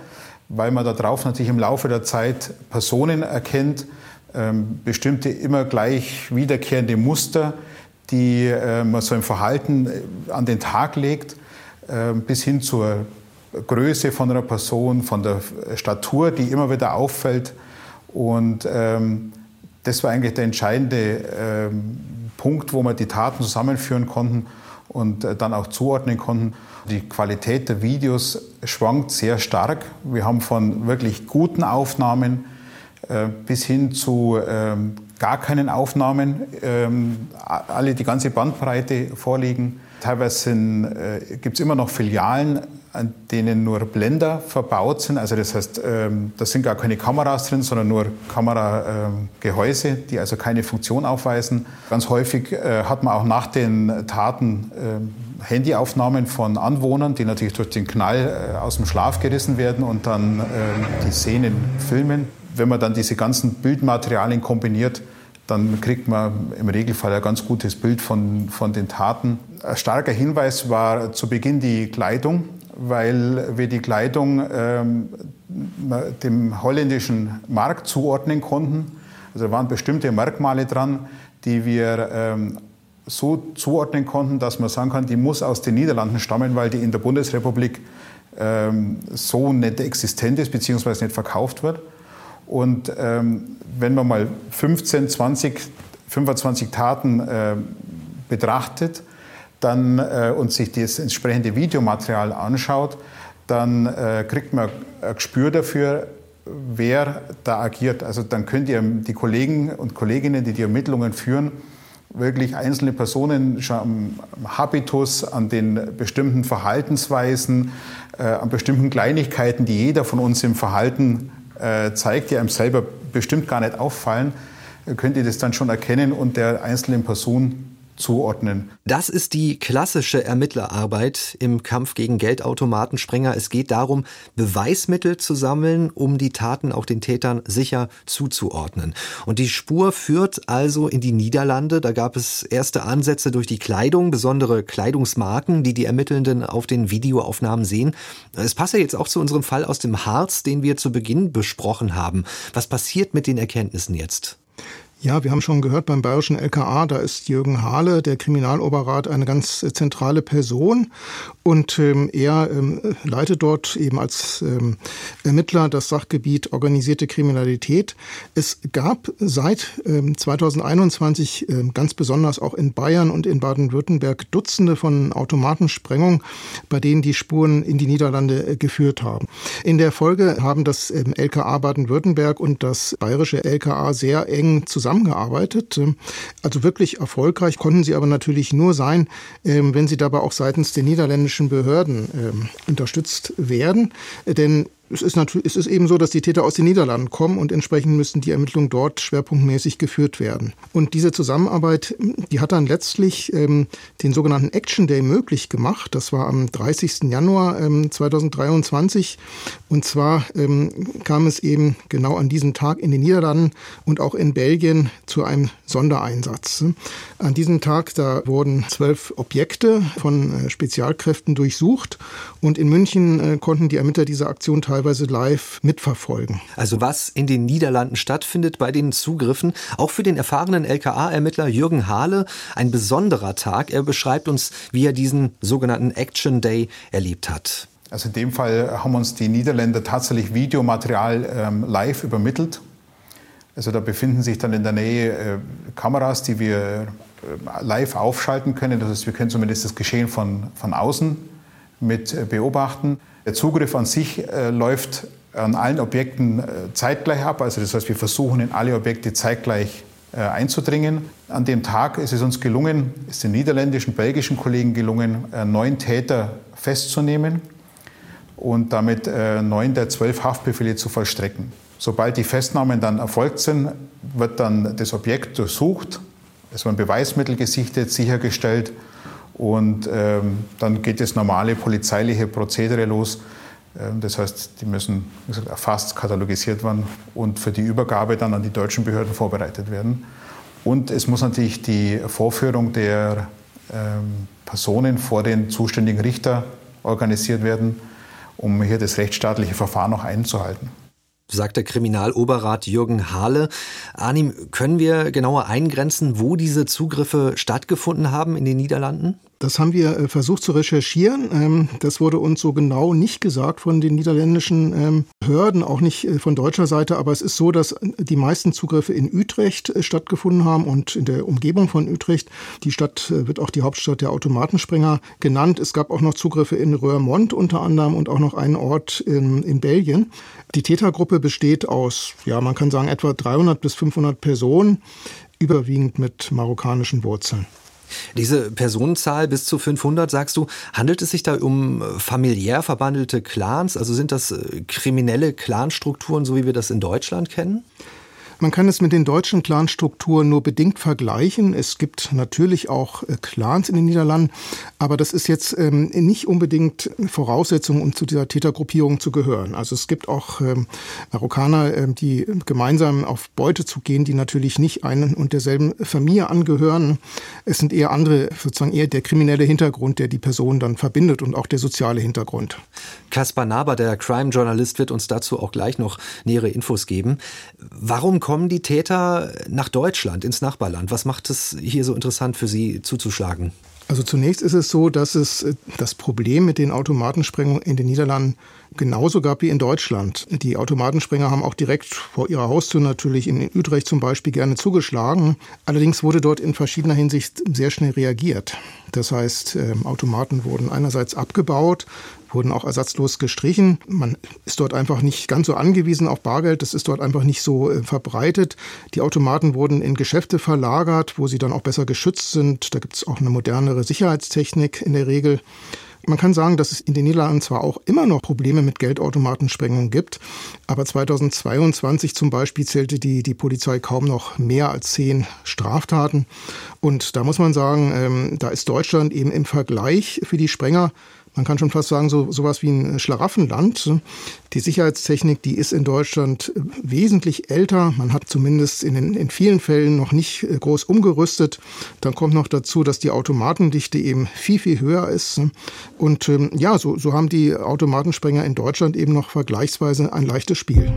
weil man darauf natürlich im Laufe der Zeit Personen erkennt, ähm, bestimmte immer gleich wiederkehrende Muster, die äh, man so im Verhalten äh, an den Tag legt, äh, bis hin zur Größe von einer Person, von der Statur, die immer wieder auffällt. Und ähm, das war eigentlich der entscheidende ähm, Punkt, wo wir die Taten zusammenführen konnten und äh, dann auch zuordnen konnten. Die Qualität der Videos schwankt sehr stark. Wir haben von wirklich guten Aufnahmen äh, bis hin zu ähm, gar keinen Aufnahmen, ähm, alle die ganze Bandbreite vorliegen. Teilweise äh, gibt es immer noch Filialen, an denen nur Blender verbaut sind. Also das heißt, ähm, da sind gar keine Kameras drin, sondern nur Kameragehäuse, ähm, die also keine Funktion aufweisen. Ganz häufig äh, hat man auch nach den Taten äh, Handyaufnahmen von Anwohnern, die natürlich durch den Knall äh, aus dem Schlaf gerissen werden und dann ähm, die Szenen filmen. Wenn man dann diese ganzen Bildmaterialien kombiniert, dann kriegt man im Regelfall ein ganz gutes Bild von, von den Taten. Ein starker Hinweis war zu Beginn die Kleidung, weil wir die Kleidung ähm, dem holländischen Markt zuordnen konnten. Also waren bestimmte Merkmale dran, die wir ähm, so zuordnen konnten, dass man sagen kann, die muss aus den Niederlanden stammen, weil die in der Bundesrepublik ähm, so nicht existent ist bzw. nicht verkauft wird. Und ähm, wenn man mal 15, 20, 25 Taten äh, betrachtet dann, äh, und sich das entsprechende Videomaterial anschaut, dann äh, kriegt man ein Gespür dafür, wer da agiert. Also dann könnt ihr die Kollegen und Kolleginnen, die die Ermittlungen führen, wirklich einzelne Personen schon am Habitus, an den bestimmten Verhaltensweisen, äh, an bestimmten Kleinigkeiten, die jeder von uns im Verhalten äh, zeigt, die einem selber bestimmt gar nicht auffallen, könnt ihr das dann schon erkennen und der einzelnen Person zuordnen. Das ist die klassische Ermittlerarbeit im Kampf gegen Geldautomatensprenger. Es geht darum, Beweismittel zu sammeln, um die Taten auch den Tätern sicher zuzuordnen. Und die Spur führt also in die Niederlande. Da gab es erste Ansätze durch die Kleidung, besondere Kleidungsmarken, die die Ermittelnden auf den Videoaufnahmen sehen. Es passt ja jetzt auch zu unserem Fall aus dem Harz, den wir zu Beginn besprochen haben. Was passiert mit den Erkenntnissen jetzt? Ja, wir haben schon gehört beim bayerischen LKA, da ist Jürgen Hahle, der Kriminaloberrat, eine ganz äh, zentrale Person. Und ähm, er ähm, leitet dort eben als ähm, Ermittler das Sachgebiet organisierte Kriminalität. Es gab seit ähm, 2021 ähm, ganz besonders auch in Bayern und in Baden-Württemberg Dutzende von Automatensprengungen, bei denen die Spuren in die Niederlande äh, geführt haben. In der Folge haben das ähm, LKA Baden-Württemberg und das bayerische LKA sehr eng zusammen zusammengearbeitet. Ähm, also wirklich erfolgreich konnten sie aber natürlich nur sein, ähm, wenn sie dabei auch seitens der niederländischen Behörden ähm, unterstützt werden. Denn es ist natürlich, es ist eben so, dass die Täter aus den Niederlanden kommen und entsprechend müssen die Ermittlungen dort schwerpunktmäßig geführt werden. Und diese Zusammenarbeit, die hat dann letztlich ähm, den sogenannten Action Day möglich gemacht. Das war am 30. Januar ähm, 2023. Und zwar ähm, kam es eben genau an diesem Tag in den Niederlanden und auch in Belgien zu einem Sondereinsatz. An diesem Tag, da wurden zwölf Objekte von äh, Spezialkräften durchsucht und in München äh, konnten die Ermittler diese Aktion teilweise teilweise live mitverfolgen. Also was in den Niederlanden stattfindet bei den Zugriffen, auch für den erfahrenen LKA-Ermittler Jürgen Hahle ein besonderer Tag. Er beschreibt uns, wie er diesen sogenannten Action Day erlebt hat. Also in dem Fall haben uns die Niederländer tatsächlich Videomaterial ähm, live übermittelt. Also da befinden sich dann in der Nähe äh, Kameras, die wir äh, live aufschalten können. Das heißt, wir können zumindest das Geschehen von, von außen mit äh, beobachten. Der Zugriff an sich äh, läuft an allen Objekten äh, zeitgleich ab. Also das heißt, wir versuchen in alle Objekte zeitgleich einzudringen. An dem Tag ist es uns gelungen, ist den niederländischen, belgischen Kollegen gelungen, neun Täter festzunehmen und damit neun der zwölf Haftbefehle zu vollstrecken. Sobald die Festnahmen dann erfolgt sind, wird dann das Objekt durchsucht, es werden Beweismittel gesichtet, sichergestellt und ähm, dann geht das normale polizeiliche Prozedere los. Ähm, das heißt, die müssen wie gesagt, erfasst, katalogisiert werden und für die Übergabe dann an die deutschen Behörden vorbereitet werden. Und es muss natürlich die Vorführung der ähm, Personen vor den zuständigen Richter organisiert werden, um hier das rechtsstaatliche Verfahren noch einzuhalten sagt der Kriminaloberrat Jürgen Hahle. Arnim, können wir genauer eingrenzen, wo diese Zugriffe stattgefunden haben in den Niederlanden? Das haben wir äh, versucht zu recherchieren. Ähm, das wurde uns so genau nicht gesagt von den niederländischen ähm, Behörden, auch nicht äh, von deutscher Seite. Aber es ist so, dass die meisten Zugriffe in Utrecht äh, stattgefunden haben und in der Umgebung von Utrecht. Die Stadt wird auch die Hauptstadt der Automatensprenger genannt. Es gab auch noch Zugriffe in Roermond unter anderem und auch noch einen Ort in, in Belgien. Die Tätergruppe besteht aus, ja, man kann sagen, etwa 300 bis 500 Personen, überwiegend mit marokkanischen Wurzeln. Diese Personenzahl bis zu 500, sagst du, handelt es sich da um familiär verbandelte Clans? Also sind das äh, kriminelle Clanstrukturen, so wie wir das in Deutschland kennen? Man kann es mit den deutschen Clanstrukturen nur bedingt vergleichen. Es gibt natürlich auch äh, Clans in den Niederlanden, aber das ist jetzt ähm, nicht unbedingt Voraussetzung, um zu dieser Tätergruppierung zu gehören. Also es gibt auch ähm, Marokkaner, ähm, die gemeinsam auf Beute zu gehen, die natürlich nicht einen und derselben Familie angehören. Es sind eher andere, sozusagen eher der kriminelle Hintergrund, der die Person dann verbindet und auch der soziale Hintergrund. Kaspar Naber, der Crime-Journalist, wird uns dazu auch gleich noch nähere Infos geben. Warum kommen die Täter nach Deutschland, ins Nachbarland? Was macht es hier so interessant für Sie zuzuschlagen? Also zunächst ist es so, dass es äh, das Problem mit den Automatensprengungen in den Niederlanden genauso gab wie in Deutschland. Die Automatensprenger haben auch direkt vor ihrer Haustür natürlich in Utrecht zum Beispiel gerne zugeschlagen. Allerdings wurde dort in verschiedener Hinsicht sehr schnell reagiert. Das heißt, ähm, Automaten wurden einerseits abgebaut, wurden auch ersatzlos gestrichen. Man ist dort einfach nicht ganz so angewiesen auf Bargeld. Das ist dort einfach nicht so äh, verbreitet. Die Automaten wurden in Geschäfte verlagert, wo sie dann auch besser geschützt sind. Da gibt es auch eine modernere Sicherheitstechnik in der Regel. Man kann sagen, dass es in den Niederlanden zwar auch immer noch Probleme mit Geldautomatensprengung gibt, aber 2022 zum Beispiel zählte die, die Polizei kaum noch mehr als zehn Straftaten. Und da muss man sagen, ähm, da ist Deutschland eben im Vergleich für die Sprenger man kann schon fast sagen, so sowas wie ein Schlaraffenland. Die Sicherheitstechnik, die ist in Deutschland wesentlich älter. Man hat zumindest in, den, in vielen Fällen noch nicht äh, groß umgerüstet. Dann kommt noch dazu, dass die Automatendichte eben viel, viel höher ist. Und ähm, ja, so, so haben die Automatensprenger in Deutschland eben noch vergleichsweise ein leichtes Spiel.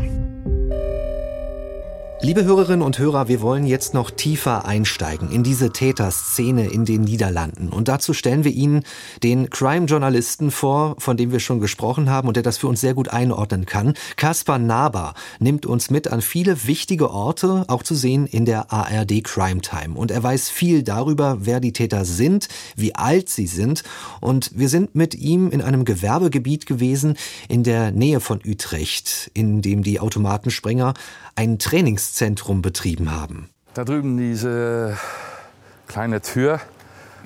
Liebe Hörerinnen und Hörer, wir wollen jetzt noch tiefer einsteigen in diese Täterszene in den Niederlanden. Und dazu stellen wir Ihnen den Crime-Journalisten vor, von dem wir schon gesprochen haben und der das für uns sehr gut einordnen kann. Kaspar Naber nimmt uns mit an viele wichtige Orte, auch zu sehen in der ARD Crime Time. Und er weiß viel darüber, wer die Täter sind, wie alt sie sind. Und wir sind mit ihm in einem Gewerbegebiet gewesen in der Nähe von Utrecht, in dem die Automatensprenger ein Trainingszentrum betrieben haben. Da drüben diese kleine Tür,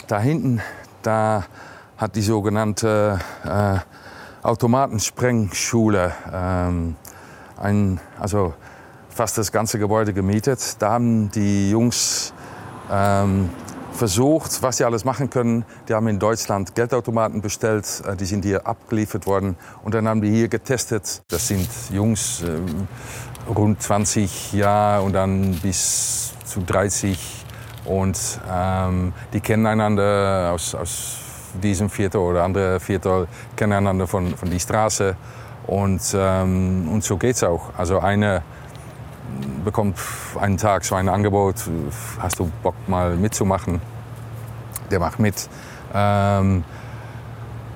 da hinten, da hat die sogenannte äh, Automatensprengschule ähm, ein, also fast das ganze Gebäude gemietet. Da haben die Jungs ähm, versucht, was sie alles machen können. Die haben in Deutschland Geldautomaten bestellt, äh, die sind hier abgeliefert worden und dann haben die hier getestet. Das sind Jungs, ähm, rund 20 Jahre und dann bis zu 30 und ähm, die kennen einander aus, aus diesem Viertel oder andere Viertel, kennen einander von, von die Straße und, ähm, und so geht's auch. Also eine bekommt einen Tag so ein Angebot, hast du Bock mal mitzumachen? Der macht mit. Ähm,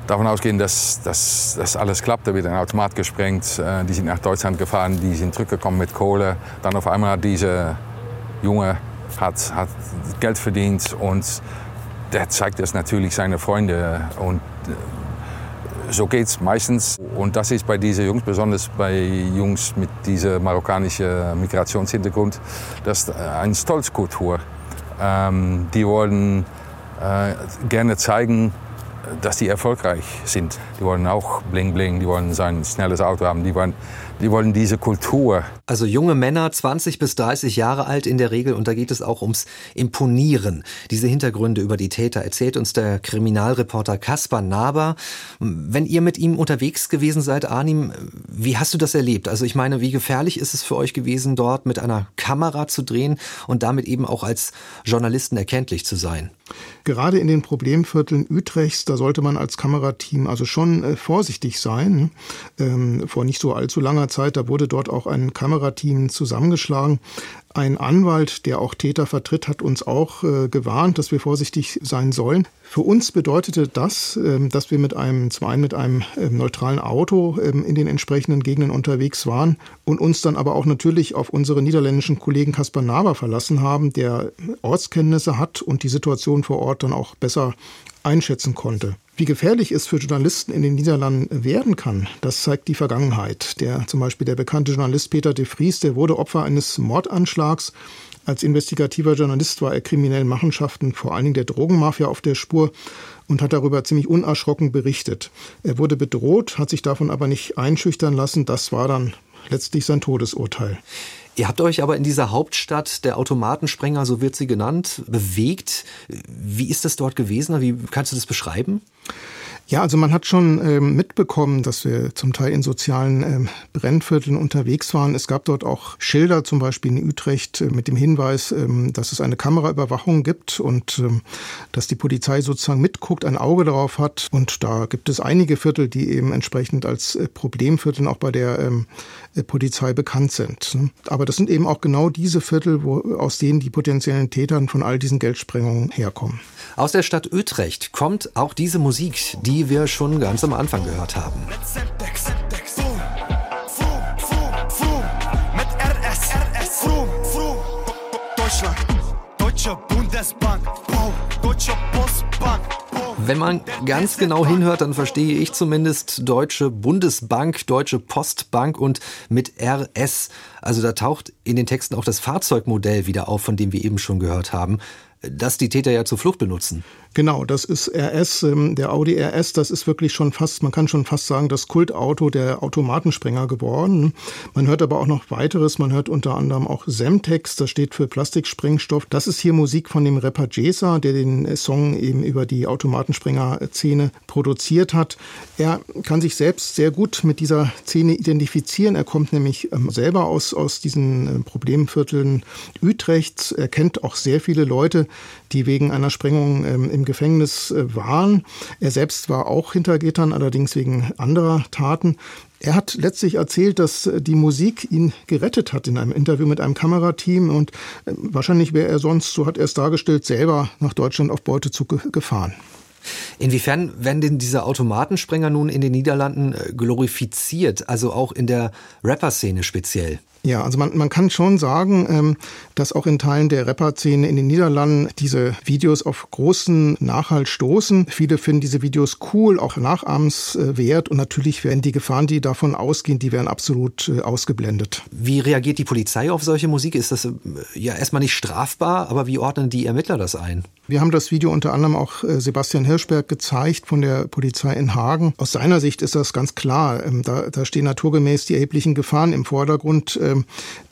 davon ausgehen, dass das alles klappt. Da wird ein Automat gesprengt. Äh, die sind nach Deutschland gefahren, die sind zurückgekommen mit Kohle. Dann auf einmal hat dieser Junge hat, hat Geld verdient und der zeigt das natürlich seine Freunde. Und äh, so geht es meistens. Und das ist bei diesen Jungs, besonders bei Jungs mit diesem marokkanischen Migrationshintergrund, das ist eine Stolzkultur. Ähm, die wollen äh, gerne zeigen, dass die erfolgreich sind. Die wollen auch bling bling, die wollen sein schnelles Auto haben, die wollen, die wollen diese Kultur. Also junge Männer, 20 bis 30 Jahre alt in der Regel und da geht es auch ums Imponieren. Diese Hintergründe über die Täter erzählt uns der Kriminalreporter Kaspar Naber. Wenn ihr mit ihm unterwegs gewesen seid, Arnim, wie hast du das erlebt? Also ich meine, wie gefährlich ist es für euch gewesen, dort mit einer Kamera zu drehen und damit eben auch als Journalisten erkenntlich zu sein? Gerade in den Problemvierteln Utrechts, da sollte man als Kamerateam also schon äh, vorsichtig sein. Ähm, vor nicht so allzu langer Zeit, da wurde dort auch ein Kamerateam zusammengeschlagen. Ein Anwalt, der auch Täter vertritt, hat uns auch äh, gewarnt, dass wir vorsichtig sein sollen. Für uns bedeutete das, ähm, dass wir mit einem, zum einen mit einem ähm, neutralen Auto ähm, in den entsprechenden Gegenden unterwegs waren und uns dann aber auch natürlich auf unsere niederländischen Kollegen Kaspar Naber verlassen haben, der Ortskenntnisse hat und die Situation vor Ort dann auch besser einschätzen konnte. Wie gefährlich es für Journalisten in den Niederlanden werden kann, das zeigt die Vergangenheit. Der zum Beispiel der bekannte Journalist Peter de Vries, der wurde Opfer eines Mordanschlags. Als investigativer Journalist war er kriminellen Machenschaften, vor allen Dingen der Drogenmafia, auf der Spur und hat darüber ziemlich unerschrocken berichtet. Er wurde bedroht, hat sich davon aber nicht einschüchtern lassen. Das war dann letztlich sein Todesurteil. Ihr habt euch aber in dieser Hauptstadt der Automatensprenger, so wird sie genannt, bewegt. Wie ist das dort gewesen? Wie kannst du das beschreiben? Ja, also man hat schon ähm, mitbekommen, dass wir zum Teil in sozialen ähm, Brennvierteln unterwegs waren. Es gab dort auch Schilder, zum Beispiel in Utrecht, äh, mit dem Hinweis, ähm, dass es eine Kameraüberwachung gibt und ähm, dass die Polizei sozusagen mitguckt, ein Auge darauf hat. Und da gibt es einige Viertel, die eben entsprechend als äh, Problemviertel auch bei der ähm, äh, Polizei bekannt sind. Ne? Aber das sind eben auch genau diese Viertel, wo, aus denen die potenziellen Täter von all diesen Geldsprengungen herkommen. Aus der Stadt Utrecht kommt auch diese Musik, die wir schon ganz am Anfang gehört haben. Wenn man ganz genau hinhört, dann verstehe ich zumindest Deutsche Bundesbank, Deutsche Postbank und mit RS. Also da taucht in den Texten auch das Fahrzeugmodell wieder auf, von dem wir eben schon gehört haben das die Täter ja zur Flucht benutzen. Genau, das ist RS, ähm, der Audi RS, das ist wirklich schon fast, man kann schon fast sagen, das Kultauto der Automatensprenger geworden. Man hört aber auch noch weiteres, man hört unter anderem auch Semtex, das steht für Plastiksprengstoff. Das ist hier Musik von dem Rapper Jesa, der den Song eben über die Automatensprenger-Szene produziert hat. Er kann sich selbst sehr gut mit dieser Szene identifizieren. Er kommt nämlich ähm, selber aus, aus diesen äh, Problemvierteln Utrechts. Er kennt auch sehr viele Leute, die wegen einer Sprengung ähm, im Gefängnis äh, waren. Er selbst war auch hinter Gittern, allerdings wegen anderer Taten. Er hat letztlich erzählt, dass äh, die Musik ihn gerettet hat in einem Interview mit einem Kamerateam und äh, wahrscheinlich wäre er sonst, so hat er es dargestellt, selber nach Deutschland auf Beutezug gefahren. Inwiefern werden denn diese Automatensprenger nun in den Niederlanden glorifiziert, also auch in der Rapper-Szene speziell? Ja, also man, man kann schon sagen, ähm, dass auch in Teilen der Rapper-Szene in den Niederlanden diese Videos auf großen Nachhalt stoßen. Viele finden diese Videos cool, auch nachahmenswert und natürlich werden die Gefahren, die davon ausgehen, die werden absolut äh, ausgeblendet. Wie reagiert die Polizei auf solche Musik? Ist das äh, ja erstmal nicht strafbar, aber wie ordnen die Ermittler das ein? Wir haben das Video unter anderem auch äh, Sebastian Hirschberg gezeigt von der Polizei in Hagen. Aus seiner Sicht ist das ganz klar. Ähm, da, da stehen naturgemäß die erheblichen Gefahren im Vordergrund ähm,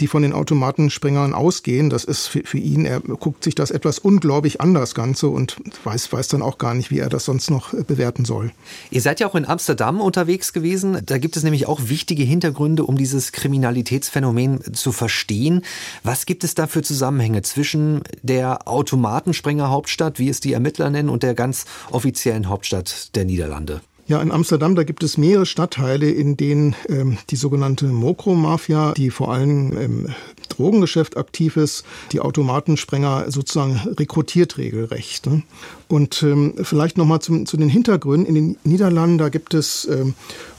die von den Automatensprengern ausgehen. Das ist für, für ihn, er guckt sich das etwas unglaublich an, das Ganze, und weiß, weiß dann auch gar nicht, wie er das sonst noch bewerten soll. Ihr seid ja auch in Amsterdam unterwegs gewesen. Da gibt es nämlich auch wichtige Hintergründe, um dieses Kriminalitätsphänomen zu verstehen. Was gibt es da für Zusammenhänge zwischen der Automatensprenger-Hauptstadt, wie es die Ermittler nennen, und der ganz offiziellen Hauptstadt der Niederlande? Ja, in Amsterdam, da gibt es mehrere Stadtteile, in denen ähm, die sogenannte Mokro-Mafia, die vor allem im Drogengeschäft aktiv ist, die Automatensprenger sozusagen rekrutiert regelrecht. Ne? Und ähm, vielleicht nochmal zu den Hintergründen. In den Niederlanden, da gibt es ähm,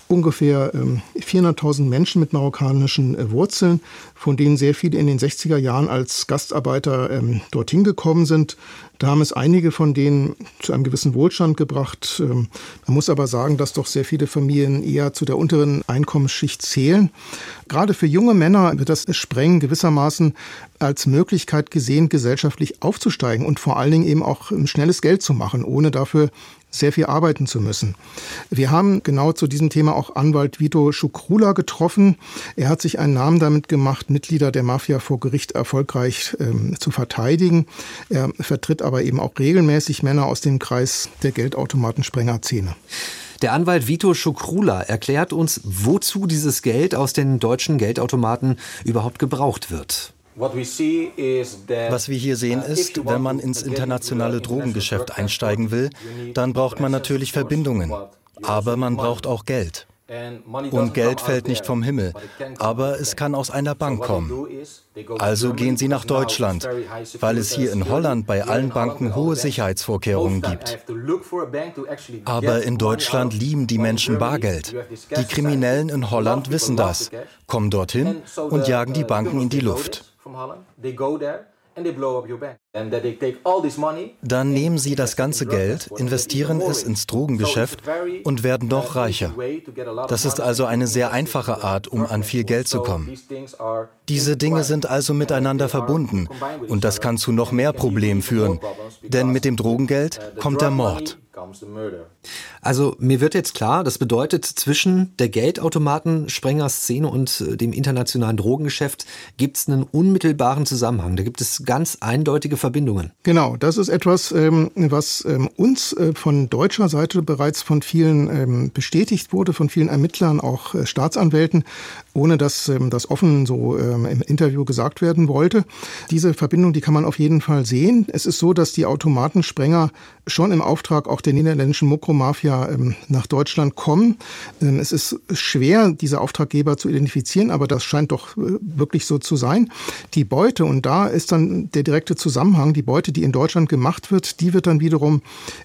ungefähr 400.000 ähm, Menschen mit marokkanischen äh, Wurzeln, von denen sehr viele in den 60er Jahren als Gastarbeiter ähm, dorthin gekommen sind. Da haben es einige von denen zu einem gewissen Wohlstand gebracht. Ähm, man muss aber sagen, dass doch sehr viele Familien eher zu der unteren Einkommensschicht zählen. Gerade für junge Männer wird das Sprengen gewissermaßen als Möglichkeit gesehen, gesellschaftlich aufzusteigen und vor allen Dingen eben auch schnelles Geld zu machen, ohne dafür sehr viel arbeiten zu müssen. Wir haben genau zu diesem Thema auch Anwalt Vito Schukrula getroffen. Er hat sich einen Namen damit gemacht, Mitglieder der Mafia vor Gericht erfolgreich ähm, zu verteidigen. Er vertritt aber eben auch regelmäßig Männer aus dem Kreis der Geldautomatensprenger-Szene. Der Anwalt Vito Schukrula erklärt uns, wozu dieses Geld aus den deutschen Geldautomaten überhaupt gebraucht wird. Was wir hier sehen ist, wenn man ins internationale Drogengeschäft einsteigen will, dann braucht man natürlich Verbindungen. Aber man braucht auch Geld. Und Geld fällt nicht vom Himmel, aber es kann aus einer Bank kommen. Also gehen Sie nach Deutschland, weil es hier in Holland bei allen Banken hohe Sicherheitsvorkehrungen gibt. Aber in Deutschland lieben die Menschen Bargeld. Die Kriminellen in Holland wissen das, kommen dorthin und jagen die Banken in die Luft. Dann nehmen sie das ganze Geld, investieren es ins Drogengeschäft und werden noch reicher. Das ist also eine sehr einfache Art, um an viel Geld zu kommen. Diese Dinge sind also miteinander verbunden. und das kann zu noch mehr Problemen führen, denn mit dem Drogengeld kommt der Mord. Also mir wird jetzt klar, das bedeutet, zwischen der Geldautomaten-Sprenger-Szene und äh, dem internationalen Drogengeschäft gibt es einen unmittelbaren Zusammenhang. Da gibt es ganz eindeutige Verbindungen. Genau, das ist etwas, ähm, was ähm, uns äh, von deutscher Seite bereits von vielen ähm, bestätigt wurde, von vielen Ermittlern, auch äh, Staatsanwälten, ohne dass das offen so im Interview gesagt werden wollte. Diese Verbindung, die kann man auf jeden Fall sehen. Es ist so, dass die Automatensprenger schon im Auftrag auch der niederländischen Mokromafia ähm, nach Deutschland kommen. Ähm, es ist schwer, diese Auftraggeber zu identifizieren, aber das scheint doch äh, wirklich so zu sein. Die Beute, und da ist dann der direkte Zusammenhang, die Beute, die in Deutschland gemacht wird, die wird dann wiederum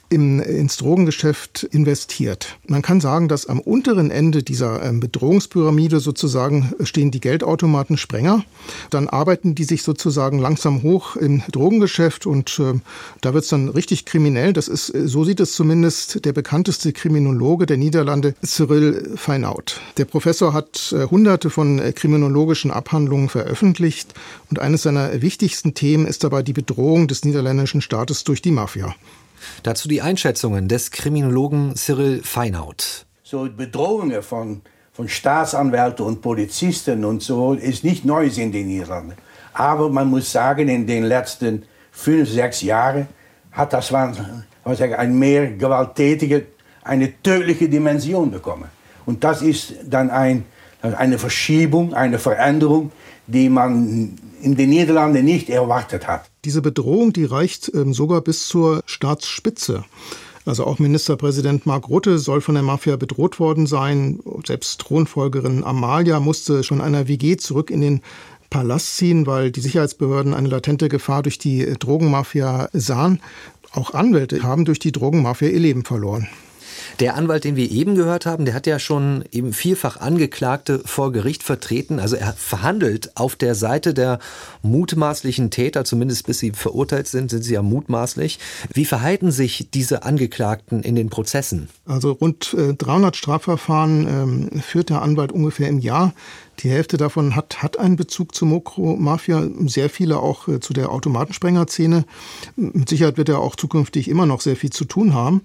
im, ins Drogengeschäft investiert. Man kann sagen, dass am unteren Ende dieser ähm, Bedrohungspyramide sozusagen stehen die Geldautomaten-Sprenger. Dann arbeiten die sich sozusagen langsam hoch im Drogengeschäft und äh, da wird es dann richtig kriminell. Das ist, äh, so sieht es zumindest der bekannteste Kriminologe der Niederlande, Cyril Feinaut. Der Professor hat äh, hunderte von äh, kriminologischen Abhandlungen veröffentlicht und eines seiner wichtigsten Themen ist dabei die Bedrohung des niederländischen Staates durch die Mafia. Dazu die Einschätzungen des Kriminologen Cyril Feinaut. So Bedrohungen von, von Staatsanwälten und Polizisten und so ist nicht neu in den Niederlanden. Aber man muss sagen, in den letzten fünf, sechs Jahren hat das eine mehr gewalttätige, eine tödliche Dimension bekommen. Und das ist dann ein, eine Verschiebung, eine Veränderung, die man in den Niederlanden nicht erwartet hat. Diese Bedrohung, die reicht ähm, sogar bis zur Staatsspitze. Also auch Ministerpräsident Mark Rutte soll von der Mafia bedroht worden sein. Selbst Thronfolgerin Amalia musste schon einer WG zurück in den Palast ziehen, weil die Sicherheitsbehörden eine latente Gefahr durch die Drogenmafia sahen. Auch Anwälte haben durch die Drogenmafia ihr Leben verloren. Der Anwalt, den wir eben gehört haben, der hat ja schon eben vielfach Angeklagte vor Gericht vertreten. Also er verhandelt auf der Seite der mutmaßlichen Täter, zumindest bis sie verurteilt sind, sind sie ja mutmaßlich. Wie verhalten sich diese Angeklagten in den Prozessen? Also rund 300 äh, Strafverfahren ähm, führt der Anwalt ungefähr im Jahr. Die Hälfte davon hat, hat einen Bezug zur Mokro-Mafia, sehr viele auch äh, zu der Automatensprenger-Szene. Mit Sicherheit wird er auch zukünftig immer noch sehr viel zu tun haben.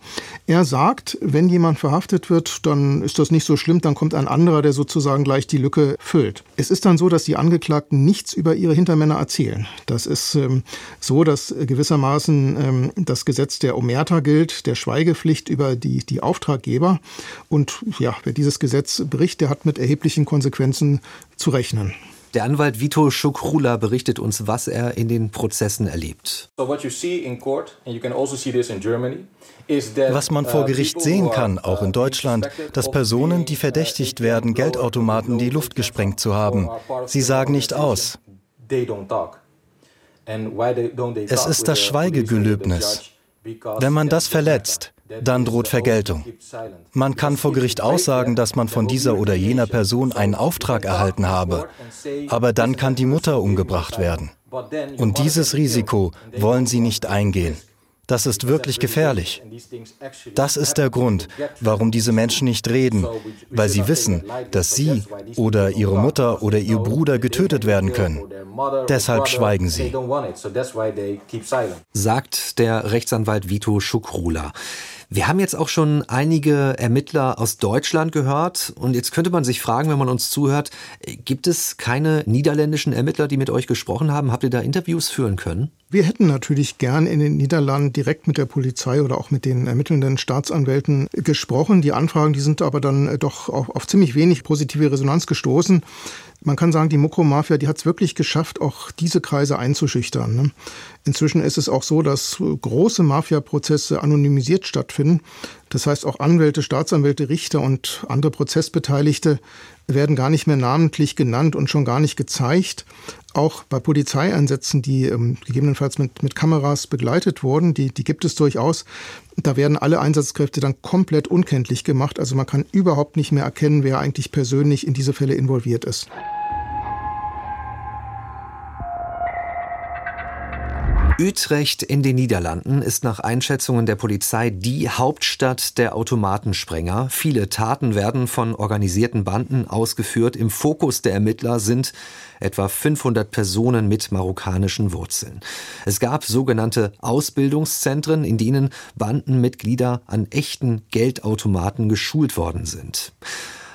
Er sagt, wenn jemand verhaftet wird, dann ist das nicht so schlimm, dann kommt ein anderer, der sozusagen gleich die Lücke füllt. Es ist dann so, dass die Angeklagten nichts über ihre Hintermänner erzählen. Das ist ähm, so, dass gewissermaßen ähm, das Gesetz der Omerta gilt, der Schweigepflicht über die, die Auftraggeber. Und ja, wer dieses Gesetz bricht, der hat mit erheblichen Konsequenzen zu rechnen. Der Anwalt Vito Schukrula berichtet uns, was er in den Prozessen erlebt. Also was man vor uh, Gericht sehen kann, auch in uh, Deutschland, dass Personen, die verdächtigt werden, Geldautomaten in die Luft gesprengt zu haben, sie sagen nicht aus. Es ist das Schweigegelöbnis. Wenn man das verletzt, dann droht Vergeltung. Man kann vor Gericht aussagen, dass man von dieser oder jener Person einen Auftrag erhalten habe, aber dann kann die Mutter umgebracht werden. Und dieses Risiko wollen sie nicht eingehen. Das ist wirklich gefährlich. Das ist der Grund, warum diese Menschen nicht reden, weil sie wissen, dass sie oder ihre Mutter oder ihr Bruder getötet werden können. Deshalb schweigen sie. Sagt der Rechtsanwalt Vito Schukrula. Wir haben jetzt auch schon einige Ermittler aus Deutschland gehört und jetzt könnte man sich fragen, wenn man uns zuhört, gibt es keine niederländischen Ermittler, die mit euch gesprochen haben? Habt ihr da Interviews führen können? Wir hätten natürlich gern in den Niederlanden direkt mit der Polizei oder auch mit den ermittelnden Staatsanwälten gesprochen. Die Anfragen, die sind aber dann doch auf, auf ziemlich wenig positive Resonanz gestoßen. Man kann sagen, die Mokro-Mafia, die hat es wirklich geschafft, auch diese Kreise einzuschüchtern. Ne? Inzwischen ist es auch so, dass große Mafia-Prozesse anonymisiert stattfinden. Das heißt, auch Anwälte, Staatsanwälte, Richter und andere Prozessbeteiligte werden gar nicht mehr namentlich genannt und schon gar nicht gezeigt. Auch bei Polizeieinsätzen, die ähm, gegebenenfalls mit, mit Kameras begleitet wurden, die, die gibt es durchaus. Da werden alle Einsatzkräfte dann komplett unkenntlich gemacht. Also man kann überhaupt nicht mehr erkennen, wer eigentlich persönlich in diese Fälle involviert ist. Utrecht in den Niederlanden ist nach Einschätzungen der Polizei die Hauptstadt der Automatensprenger. Viele Taten werden von organisierten Banden ausgeführt. Im Fokus der Ermittler sind etwa 500 Personen mit marokkanischen Wurzeln. Es gab sogenannte Ausbildungszentren, in denen Bandenmitglieder an echten Geldautomaten geschult worden sind.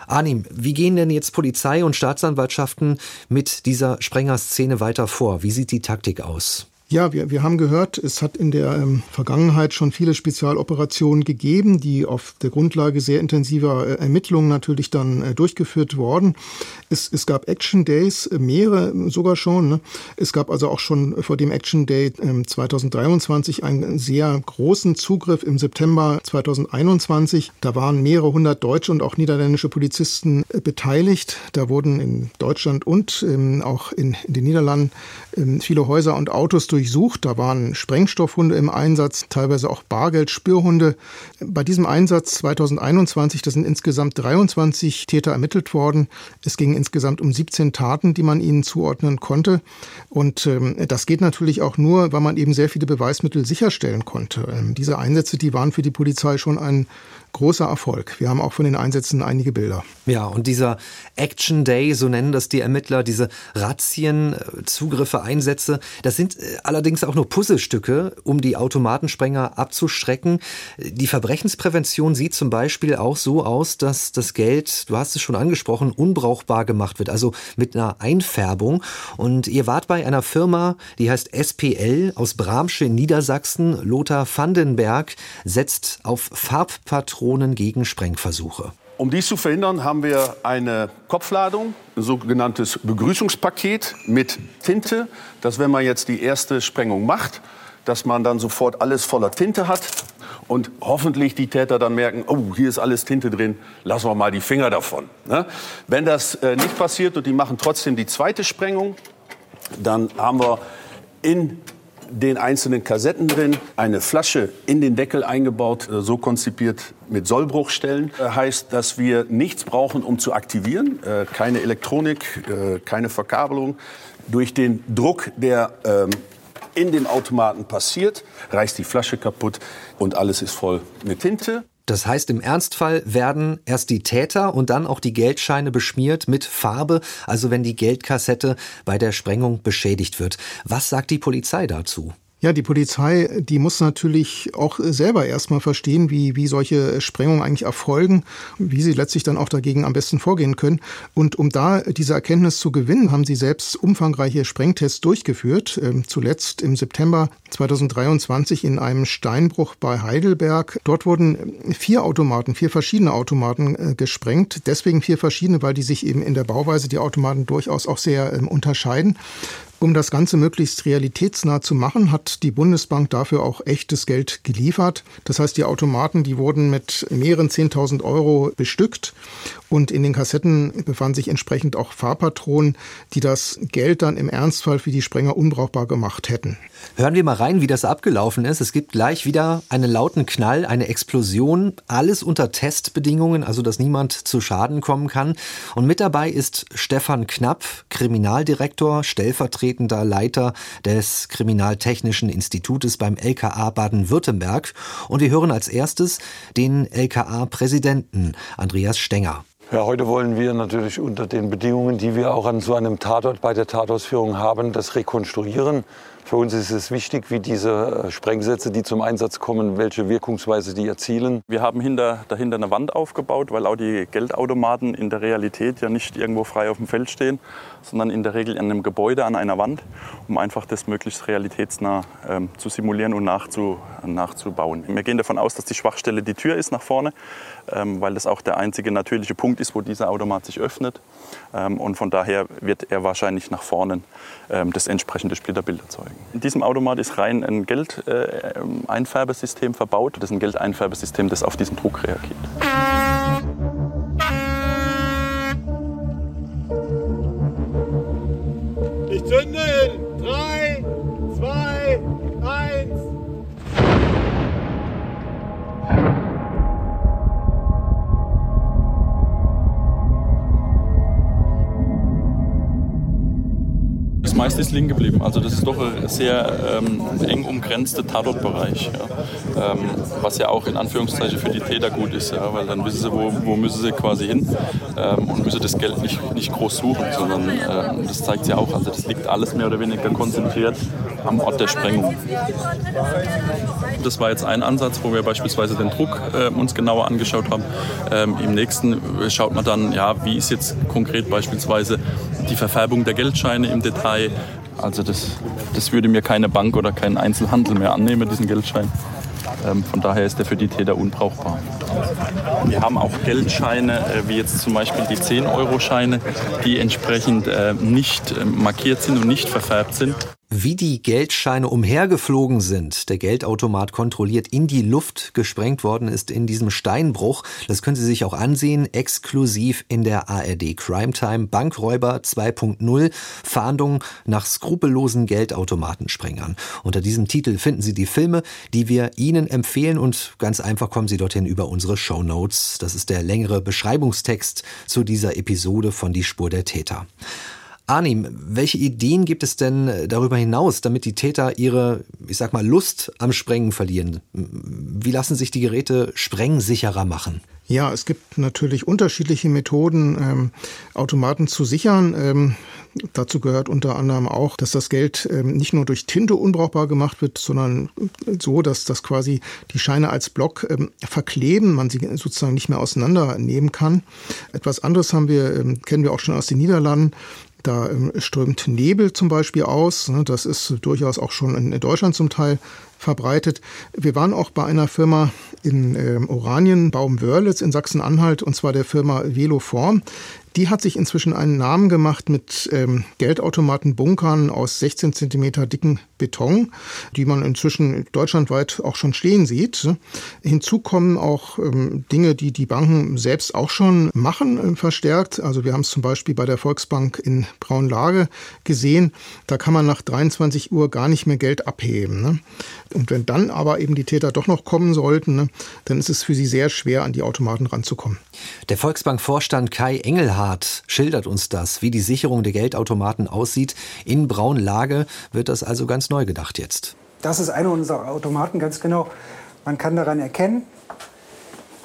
Arnim, wie gehen denn jetzt Polizei und Staatsanwaltschaften mit dieser Sprengerszene weiter vor? Wie sieht die Taktik aus? Ja, wir, wir haben gehört, es hat in der ähm, Vergangenheit schon viele Spezialoperationen gegeben, die auf der Grundlage sehr intensiver äh, Ermittlungen natürlich dann äh, durchgeführt worden. Es, es gab Action Days, äh, mehrere sogar schon. Ne? Es gab also auch schon vor dem Action Day äh, 2023 einen sehr großen Zugriff im September 2021. Da waren mehrere hundert deutsche und auch niederländische Polizisten äh, beteiligt. Da wurden in Deutschland und ähm, auch in, in den Niederlanden ähm, viele Häuser und Autos durchsucht. Da waren Sprengstoffhunde im Einsatz, teilweise auch Bargeldspürhunde. Bei diesem Einsatz 2021, da sind insgesamt 23 Täter ermittelt worden. Es ging insgesamt um 17 Taten, die man ihnen zuordnen konnte. Und ähm, das geht natürlich auch nur, weil man eben sehr viele Beweismittel sicherstellen konnte. Ähm, diese Einsätze, die waren für die Polizei schon ein großer Erfolg. Wir haben auch von den Einsätzen einige Bilder. Ja, und dieser Action Day, so nennen das die Ermittler, diese Razzien, äh, Zugriffe, Einsätze, das sind äh, allerdings auch nur Puzzlestücke, um die Automatensprenger abzustrecken. Die Verbrechensprävention sieht zum Beispiel auch so aus, dass das Geld, du hast es schon angesprochen, unbrauchbar gemacht wird, also mit einer Einfärbung. Und ihr wart bei einer Firma, die heißt SPL aus Bramsche in Niedersachsen. Lothar Vandenberg setzt auf Farbpatronen Patronen gegen Sprengversuche. Um dies zu verhindern, haben wir eine Kopfladung, ein sogenanntes Begrüßungspaket mit Tinte, dass wenn man jetzt die erste Sprengung macht, dass man dann sofort alles voller Tinte hat und hoffentlich die Täter dann merken, oh, hier ist alles Tinte drin, lassen wir mal die Finger davon. Ne? Wenn das äh, nicht passiert und die machen trotzdem die zweite Sprengung, dann haben wir in den einzelnen Kassetten drin, eine Flasche in den Deckel eingebaut, äh, so konzipiert mit Sollbruchstellen. Äh, heißt, dass wir nichts brauchen, um zu aktivieren, äh, keine Elektronik, keine Verkabelung. Durch den Druck, der ähm, in dem Automaten passiert, reißt die Flasche kaputt und alles ist voll mit Tinte. Das heißt, im Ernstfall werden erst die Täter und dann auch die Geldscheine beschmiert mit Farbe, also wenn die Geldkassette bei der Sprengung beschädigt wird. Was sagt die Polizei dazu? Ja, die Polizei, die muss natürlich auch selber erstmal verstehen, wie, wie solche Sprengungen eigentlich erfolgen, wie sie letztlich dann auch dagegen am besten vorgehen können. Und um da diese Erkenntnis zu gewinnen, haben sie selbst umfangreiche Sprengtests durchgeführt. Ähm, zuletzt im September 2023 in einem Steinbruch bei Heidelberg. Dort wurden vier Automaten, vier verschiedene Automaten äh, gesprengt. Deswegen vier verschiedene, weil die sich eben in der Bauweise die Automaten durchaus auch sehr ähm, unterscheiden. Um das Ganze möglichst realitätsnah zu machen, hat die Bundesbank dafür auch echtes Geld geliefert. Das heißt, die Automaten, die wurden mit mehreren 10.000 Euro bestückt und in den Kassetten befanden sich entsprechend auch Fahrpatronen, die das Geld dann im Ernstfall für die Sprenger unbrauchbar gemacht hätten. Hören wir mal rein, wie das abgelaufen ist. Es gibt gleich wieder einen lauten Knall, eine Explosion, alles unter Testbedingungen, also dass niemand zu Schaden kommen kann. Und mit dabei ist Stefan Knapp, Kriminaldirektor, stellvertretender Leiter des Kriminaltechnischen Institutes beim LKA Baden-Württemberg. Und wir hören als erstes den LKA-Präsidenten Andreas Stenger. Ja, heute wollen wir natürlich unter den Bedingungen, die wir auch an so einem Tatort bei der Tatausführung haben, das rekonstruieren. Für uns ist es wichtig, wie diese äh, Sprengsätze, die zum Einsatz kommen, welche Wirkungsweise die erzielen. Wir haben hinter, dahinter eine Wand aufgebaut, weil auch die Geldautomaten in der Realität ja nicht irgendwo frei auf dem Feld stehen, sondern in der Regel in einem Gebäude an einer Wand, um einfach das möglichst realitätsnah ähm, zu simulieren und nachzu, nachzubauen. Wir gehen davon aus, dass die Schwachstelle die Tür ist nach vorne, ähm, weil das auch der einzige natürliche Punkt Punkt ist, wo dieser Automat sich öffnet. Ähm, und von daher wird er wahrscheinlich nach vorne ähm, das entsprechende Splitterbild erzeugen. In diesem Automat ist rein ein Geldeinfärbesystem äh, verbaut. Das ist ein Geldeinfärbesystem, das auf diesen Druck reagiert. Ich zünde meiste ist liegen geblieben. Also das ist doch ein sehr ähm, eng umgrenzter Tatortbereich, ja. ähm, was ja auch in Anführungszeichen für die Täter gut ist, ja, weil dann wissen sie, wo, wo müssen sie quasi hin ähm, und müssen das Geld nicht, nicht groß suchen, sondern ähm, das zeigt ja auch, also das liegt alles mehr oder weniger konzentriert am Ort der Sprengung. Das war jetzt ein Ansatz, wo wir beispielsweise den Druck äh, uns genauer angeschaut haben. Ähm, Im nächsten schaut man dann, ja, wie ist jetzt konkret beispielsweise die Verfärbung der Geldscheine im Detail. Also das, das würde mir keine Bank oder kein Einzelhandel mehr annehmen, diesen Geldschein. Ähm, von daher ist der für die Täter unbrauchbar. Wir haben auch Geldscheine, äh, wie jetzt zum Beispiel die 10-Euro-Scheine, die entsprechend äh, nicht äh, markiert sind und nicht verfärbt sind. Wie die Geldscheine umhergeflogen sind, der Geldautomat kontrolliert in die Luft gesprengt worden ist in diesem Steinbruch. Das können Sie sich auch ansehen, exklusiv in der ARD Crime Time. Bankräuber 2.0, Fahndung nach skrupellosen Geldautomatensprengern. Unter diesem Titel finden Sie die Filme, die wir Ihnen empfehlen und ganz einfach kommen Sie dorthin über unsere Show Notes. Das ist der längere Beschreibungstext zu dieser Episode von Die Spur der Täter. Arnim, welche Ideen gibt es denn äh, darüber hinaus, damit die Täter ihre, ich sag mal, Lust am Sprengen verlieren? Wie lassen sich die Geräte sprengsicherer machen? Ja, es gibt natürlich unterschiedliche Methoden, ähm, Automaten zu sichern. Ähm, dazu gehört unter anderem auch, dass das Geld ähm, nicht nur durch Tinte unbrauchbar gemacht wird, sondern so, dass das quasi die Scheine als Block ähm, verkleben, man sie sozusagen nicht mehr auseinandernehmen kann. Etwas anderes haben wir, ähm, kennen wir auch schon aus den Niederlanden. Da ähm, strömt Nebel zum Beispiel aus. Ne? Das ist durchaus auch schon in Deutschland zum Teil verbreitet. Wir waren auch bei einer Firma in ähm, Oranien, Baum-Wörlitz in Sachsen-Anhalt, und zwar der Firma Veloform. Die hat sich inzwischen einen Namen gemacht mit ähm, Geldautomatenbunkern aus 16 Zentimeter dicken Beton, die man inzwischen deutschlandweit auch schon stehen sieht. Hinzu kommen auch ähm, Dinge, die die Banken selbst auch schon machen, äh, verstärkt. Also wir haben es zum Beispiel bei der Volksbank in Braunlage gesehen. Da kann man nach 23 Uhr gar nicht mehr Geld abheben. Ne? Und wenn dann aber eben die Täter doch noch kommen sollten, ne, dann ist es für sie sehr schwer, an die Automaten ranzukommen. Der Volksbank-Vorstand Kai Engelhardt schildert uns das, wie die Sicherung der Geldautomaten aussieht. In Braunlage wird das also ganz neu gedacht jetzt. Das ist einer unserer Automaten, ganz genau. Man kann daran erkennen,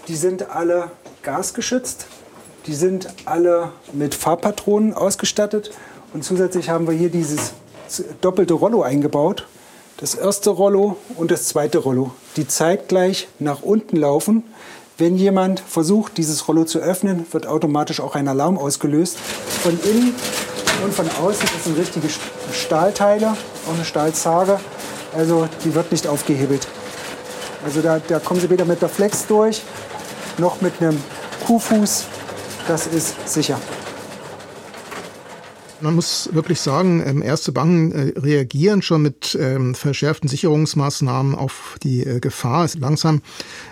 die sind alle gasgeschützt, die sind alle mit Farbpatronen ausgestattet und zusätzlich haben wir hier dieses doppelte Rollo eingebaut das erste Rollo und das zweite Rollo, die zeitgleich nach unten laufen. Wenn jemand versucht, dieses Rollo zu öffnen, wird automatisch auch ein Alarm ausgelöst. Von innen und von außen das sind richtige Stahlteile, auch eine Stahlzage. Also die wird nicht aufgehebelt. Also da, da kommen Sie weder mit der Flex durch, noch mit einem Kuhfuß. Das ist sicher. Man muss wirklich sagen, ähm, erste Banken äh, reagieren schon mit ähm, verschärften Sicherungsmaßnahmen auf die äh, Gefahr. Langsam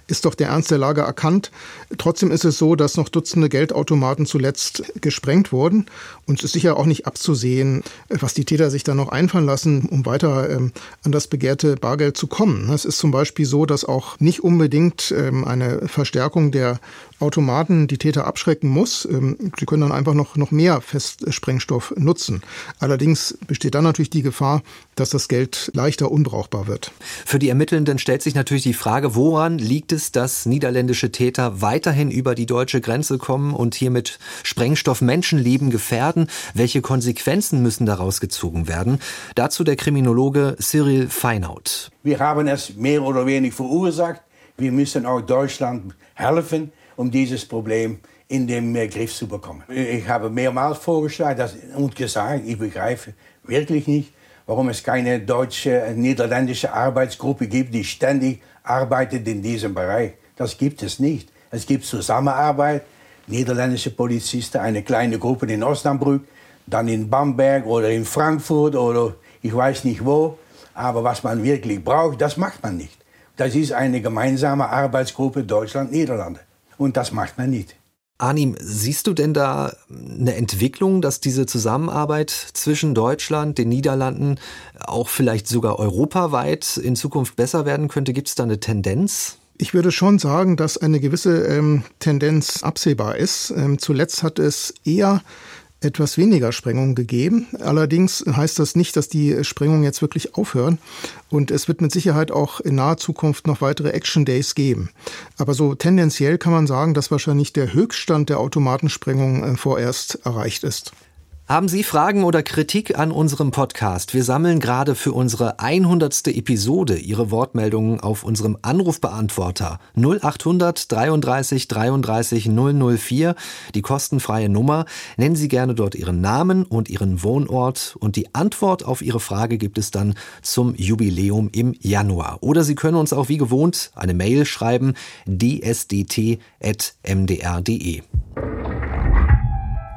ist doch der Ernst der Lage erkannt. Trotzdem ist es so, dass noch Dutzende Geldautomaten zuletzt gesprengt wurden. Und es ist sicher auch nicht abzusehen, was die Täter sich da noch einfallen lassen, um weiter ähm, an das begehrte Bargeld zu kommen. Es ist zum Beispiel so, dass auch nicht unbedingt eine Verstärkung der Automaten die Täter abschrecken muss. Sie können dann einfach noch, noch mehr Festsprengstoff nutzen. Allerdings besteht dann natürlich die Gefahr, dass das Geld leichter unbrauchbar wird. Für die Ermittelnden stellt sich natürlich die Frage, woran liegt es, dass niederländische Täter weiterhin über die deutsche Grenze kommen und hier mit Sprengstoff Menschenleben gefährden? Welche Konsequenzen müssen daraus gezogen werden? Dazu der Kriminologe Cyril Feinaut. Wir haben es mehr oder weniger verursacht. Wir müssen auch Deutschland helfen, um dieses Problem in den Griff zu bekommen. Ich habe mehrmals vorgeschlagen und gesagt, ich begreife wirklich nicht, warum es keine deutsche, niederländische Arbeitsgruppe gibt, die ständig arbeitet in diesem Bereich. Das gibt es nicht. Es gibt Zusammenarbeit niederländische Polizisten, eine kleine Gruppe in Osnabrück, dann in Bamberg oder in Frankfurt oder ich weiß nicht wo. Aber was man wirklich braucht, das macht man nicht. Das ist eine gemeinsame Arbeitsgruppe Deutschland-Niederlande. Und das macht man nicht. Arnim, siehst du denn da eine Entwicklung, dass diese Zusammenarbeit zwischen Deutschland, den Niederlanden, auch vielleicht sogar europaweit in Zukunft besser werden könnte? Gibt es da eine Tendenz? Ich würde schon sagen, dass eine gewisse ähm, Tendenz absehbar ist. Ähm, zuletzt hat es eher etwas weniger Sprengungen gegeben. Allerdings heißt das nicht, dass die Sprengungen jetzt wirklich aufhören. Und es wird mit Sicherheit auch in naher Zukunft noch weitere Action Days geben. Aber so tendenziell kann man sagen, dass wahrscheinlich der Höchststand der Automatensprengung äh, vorerst erreicht ist. Haben Sie Fragen oder Kritik an unserem Podcast? Wir sammeln gerade für unsere 100. Episode Ihre Wortmeldungen auf unserem Anrufbeantworter 0800 33 33 004, die kostenfreie Nummer. Nennen Sie gerne dort Ihren Namen und Ihren Wohnort und die Antwort auf Ihre Frage gibt es dann zum Jubiläum im Januar. Oder Sie können uns auch wie gewohnt eine Mail schreiben dsdt.mdr.de.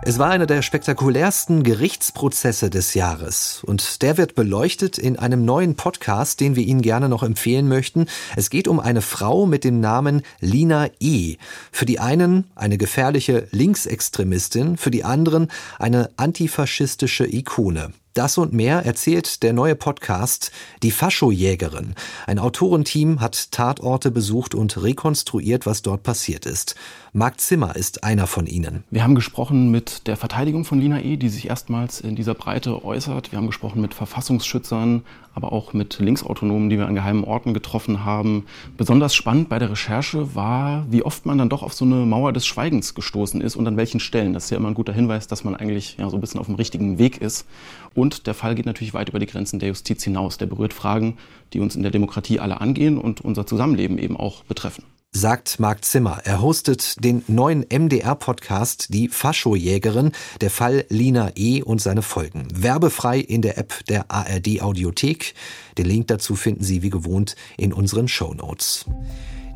Es war einer der spektakulärsten Gerichtsprozesse des Jahres und der wird beleuchtet in einem neuen Podcast, den wir Ihnen gerne noch empfehlen möchten. Es geht um eine Frau mit dem Namen Lina E. Für die einen eine gefährliche Linksextremistin, für die anderen eine antifaschistische Ikone. Das und mehr erzählt der neue Podcast Die Faschojägerin. Ein Autorenteam hat Tatorte besucht und rekonstruiert, was dort passiert ist. Marc Zimmer ist einer von ihnen. Wir haben gesprochen mit der Verteidigung von Lina E., die sich erstmals in dieser Breite äußert. Wir haben gesprochen mit Verfassungsschützern, aber auch mit Linksautonomen, die wir an geheimen Orten getroffen haben. Besonders spannend bei der Recherche war, wie oft man dann doch auf so eine Mauer des Schweigens gestoßen ist und an welchen Stellen. Das ist ja immer ein guter Hinweis, dass man eigentlich ja, so ein bisschen auf dem richtigen Weg ist. Und der Fall geht natürlich weit über die Grenzen der Justiz hinaus. Der berührt Fragen, die uns in der Demokratie alle angehen und unser Zusammenleben eben auch betreffen sagt Marc Zimmer. Er hostet den neuen MDR-Podcast Die Faschojägerin, der Fall Lina E. und seine Folgen. Werbefrei in der App der ARD Audiothek. Den Link dazu finden Sie wie gewohnt in unseren Show Notes.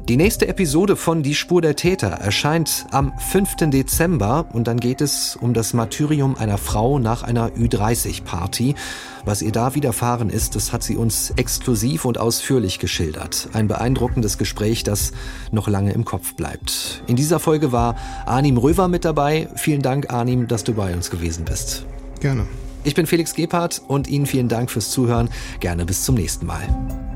Die nächste Episode von Die Spur der Täter erscheint am 5. Dezember und dann geht es um das Martyrium einer Frau nach einer Ü30-Party. Was ihr da widerfahren ist, das hat sie uns exklusiv und ausführlich geschildert. Ein beeindruckendes Gespräch, das noch lange im Kopf bleibt. In dieser Folge war Arnim Röver mit dabei. Vielen Dank, Arnim, dass du bei uns gewesen bist. Gerne. Ich bin Felix Gebhardt und Ihnen vielen Dank fürs Zuhören. Gerne bis zum nächsten Mal.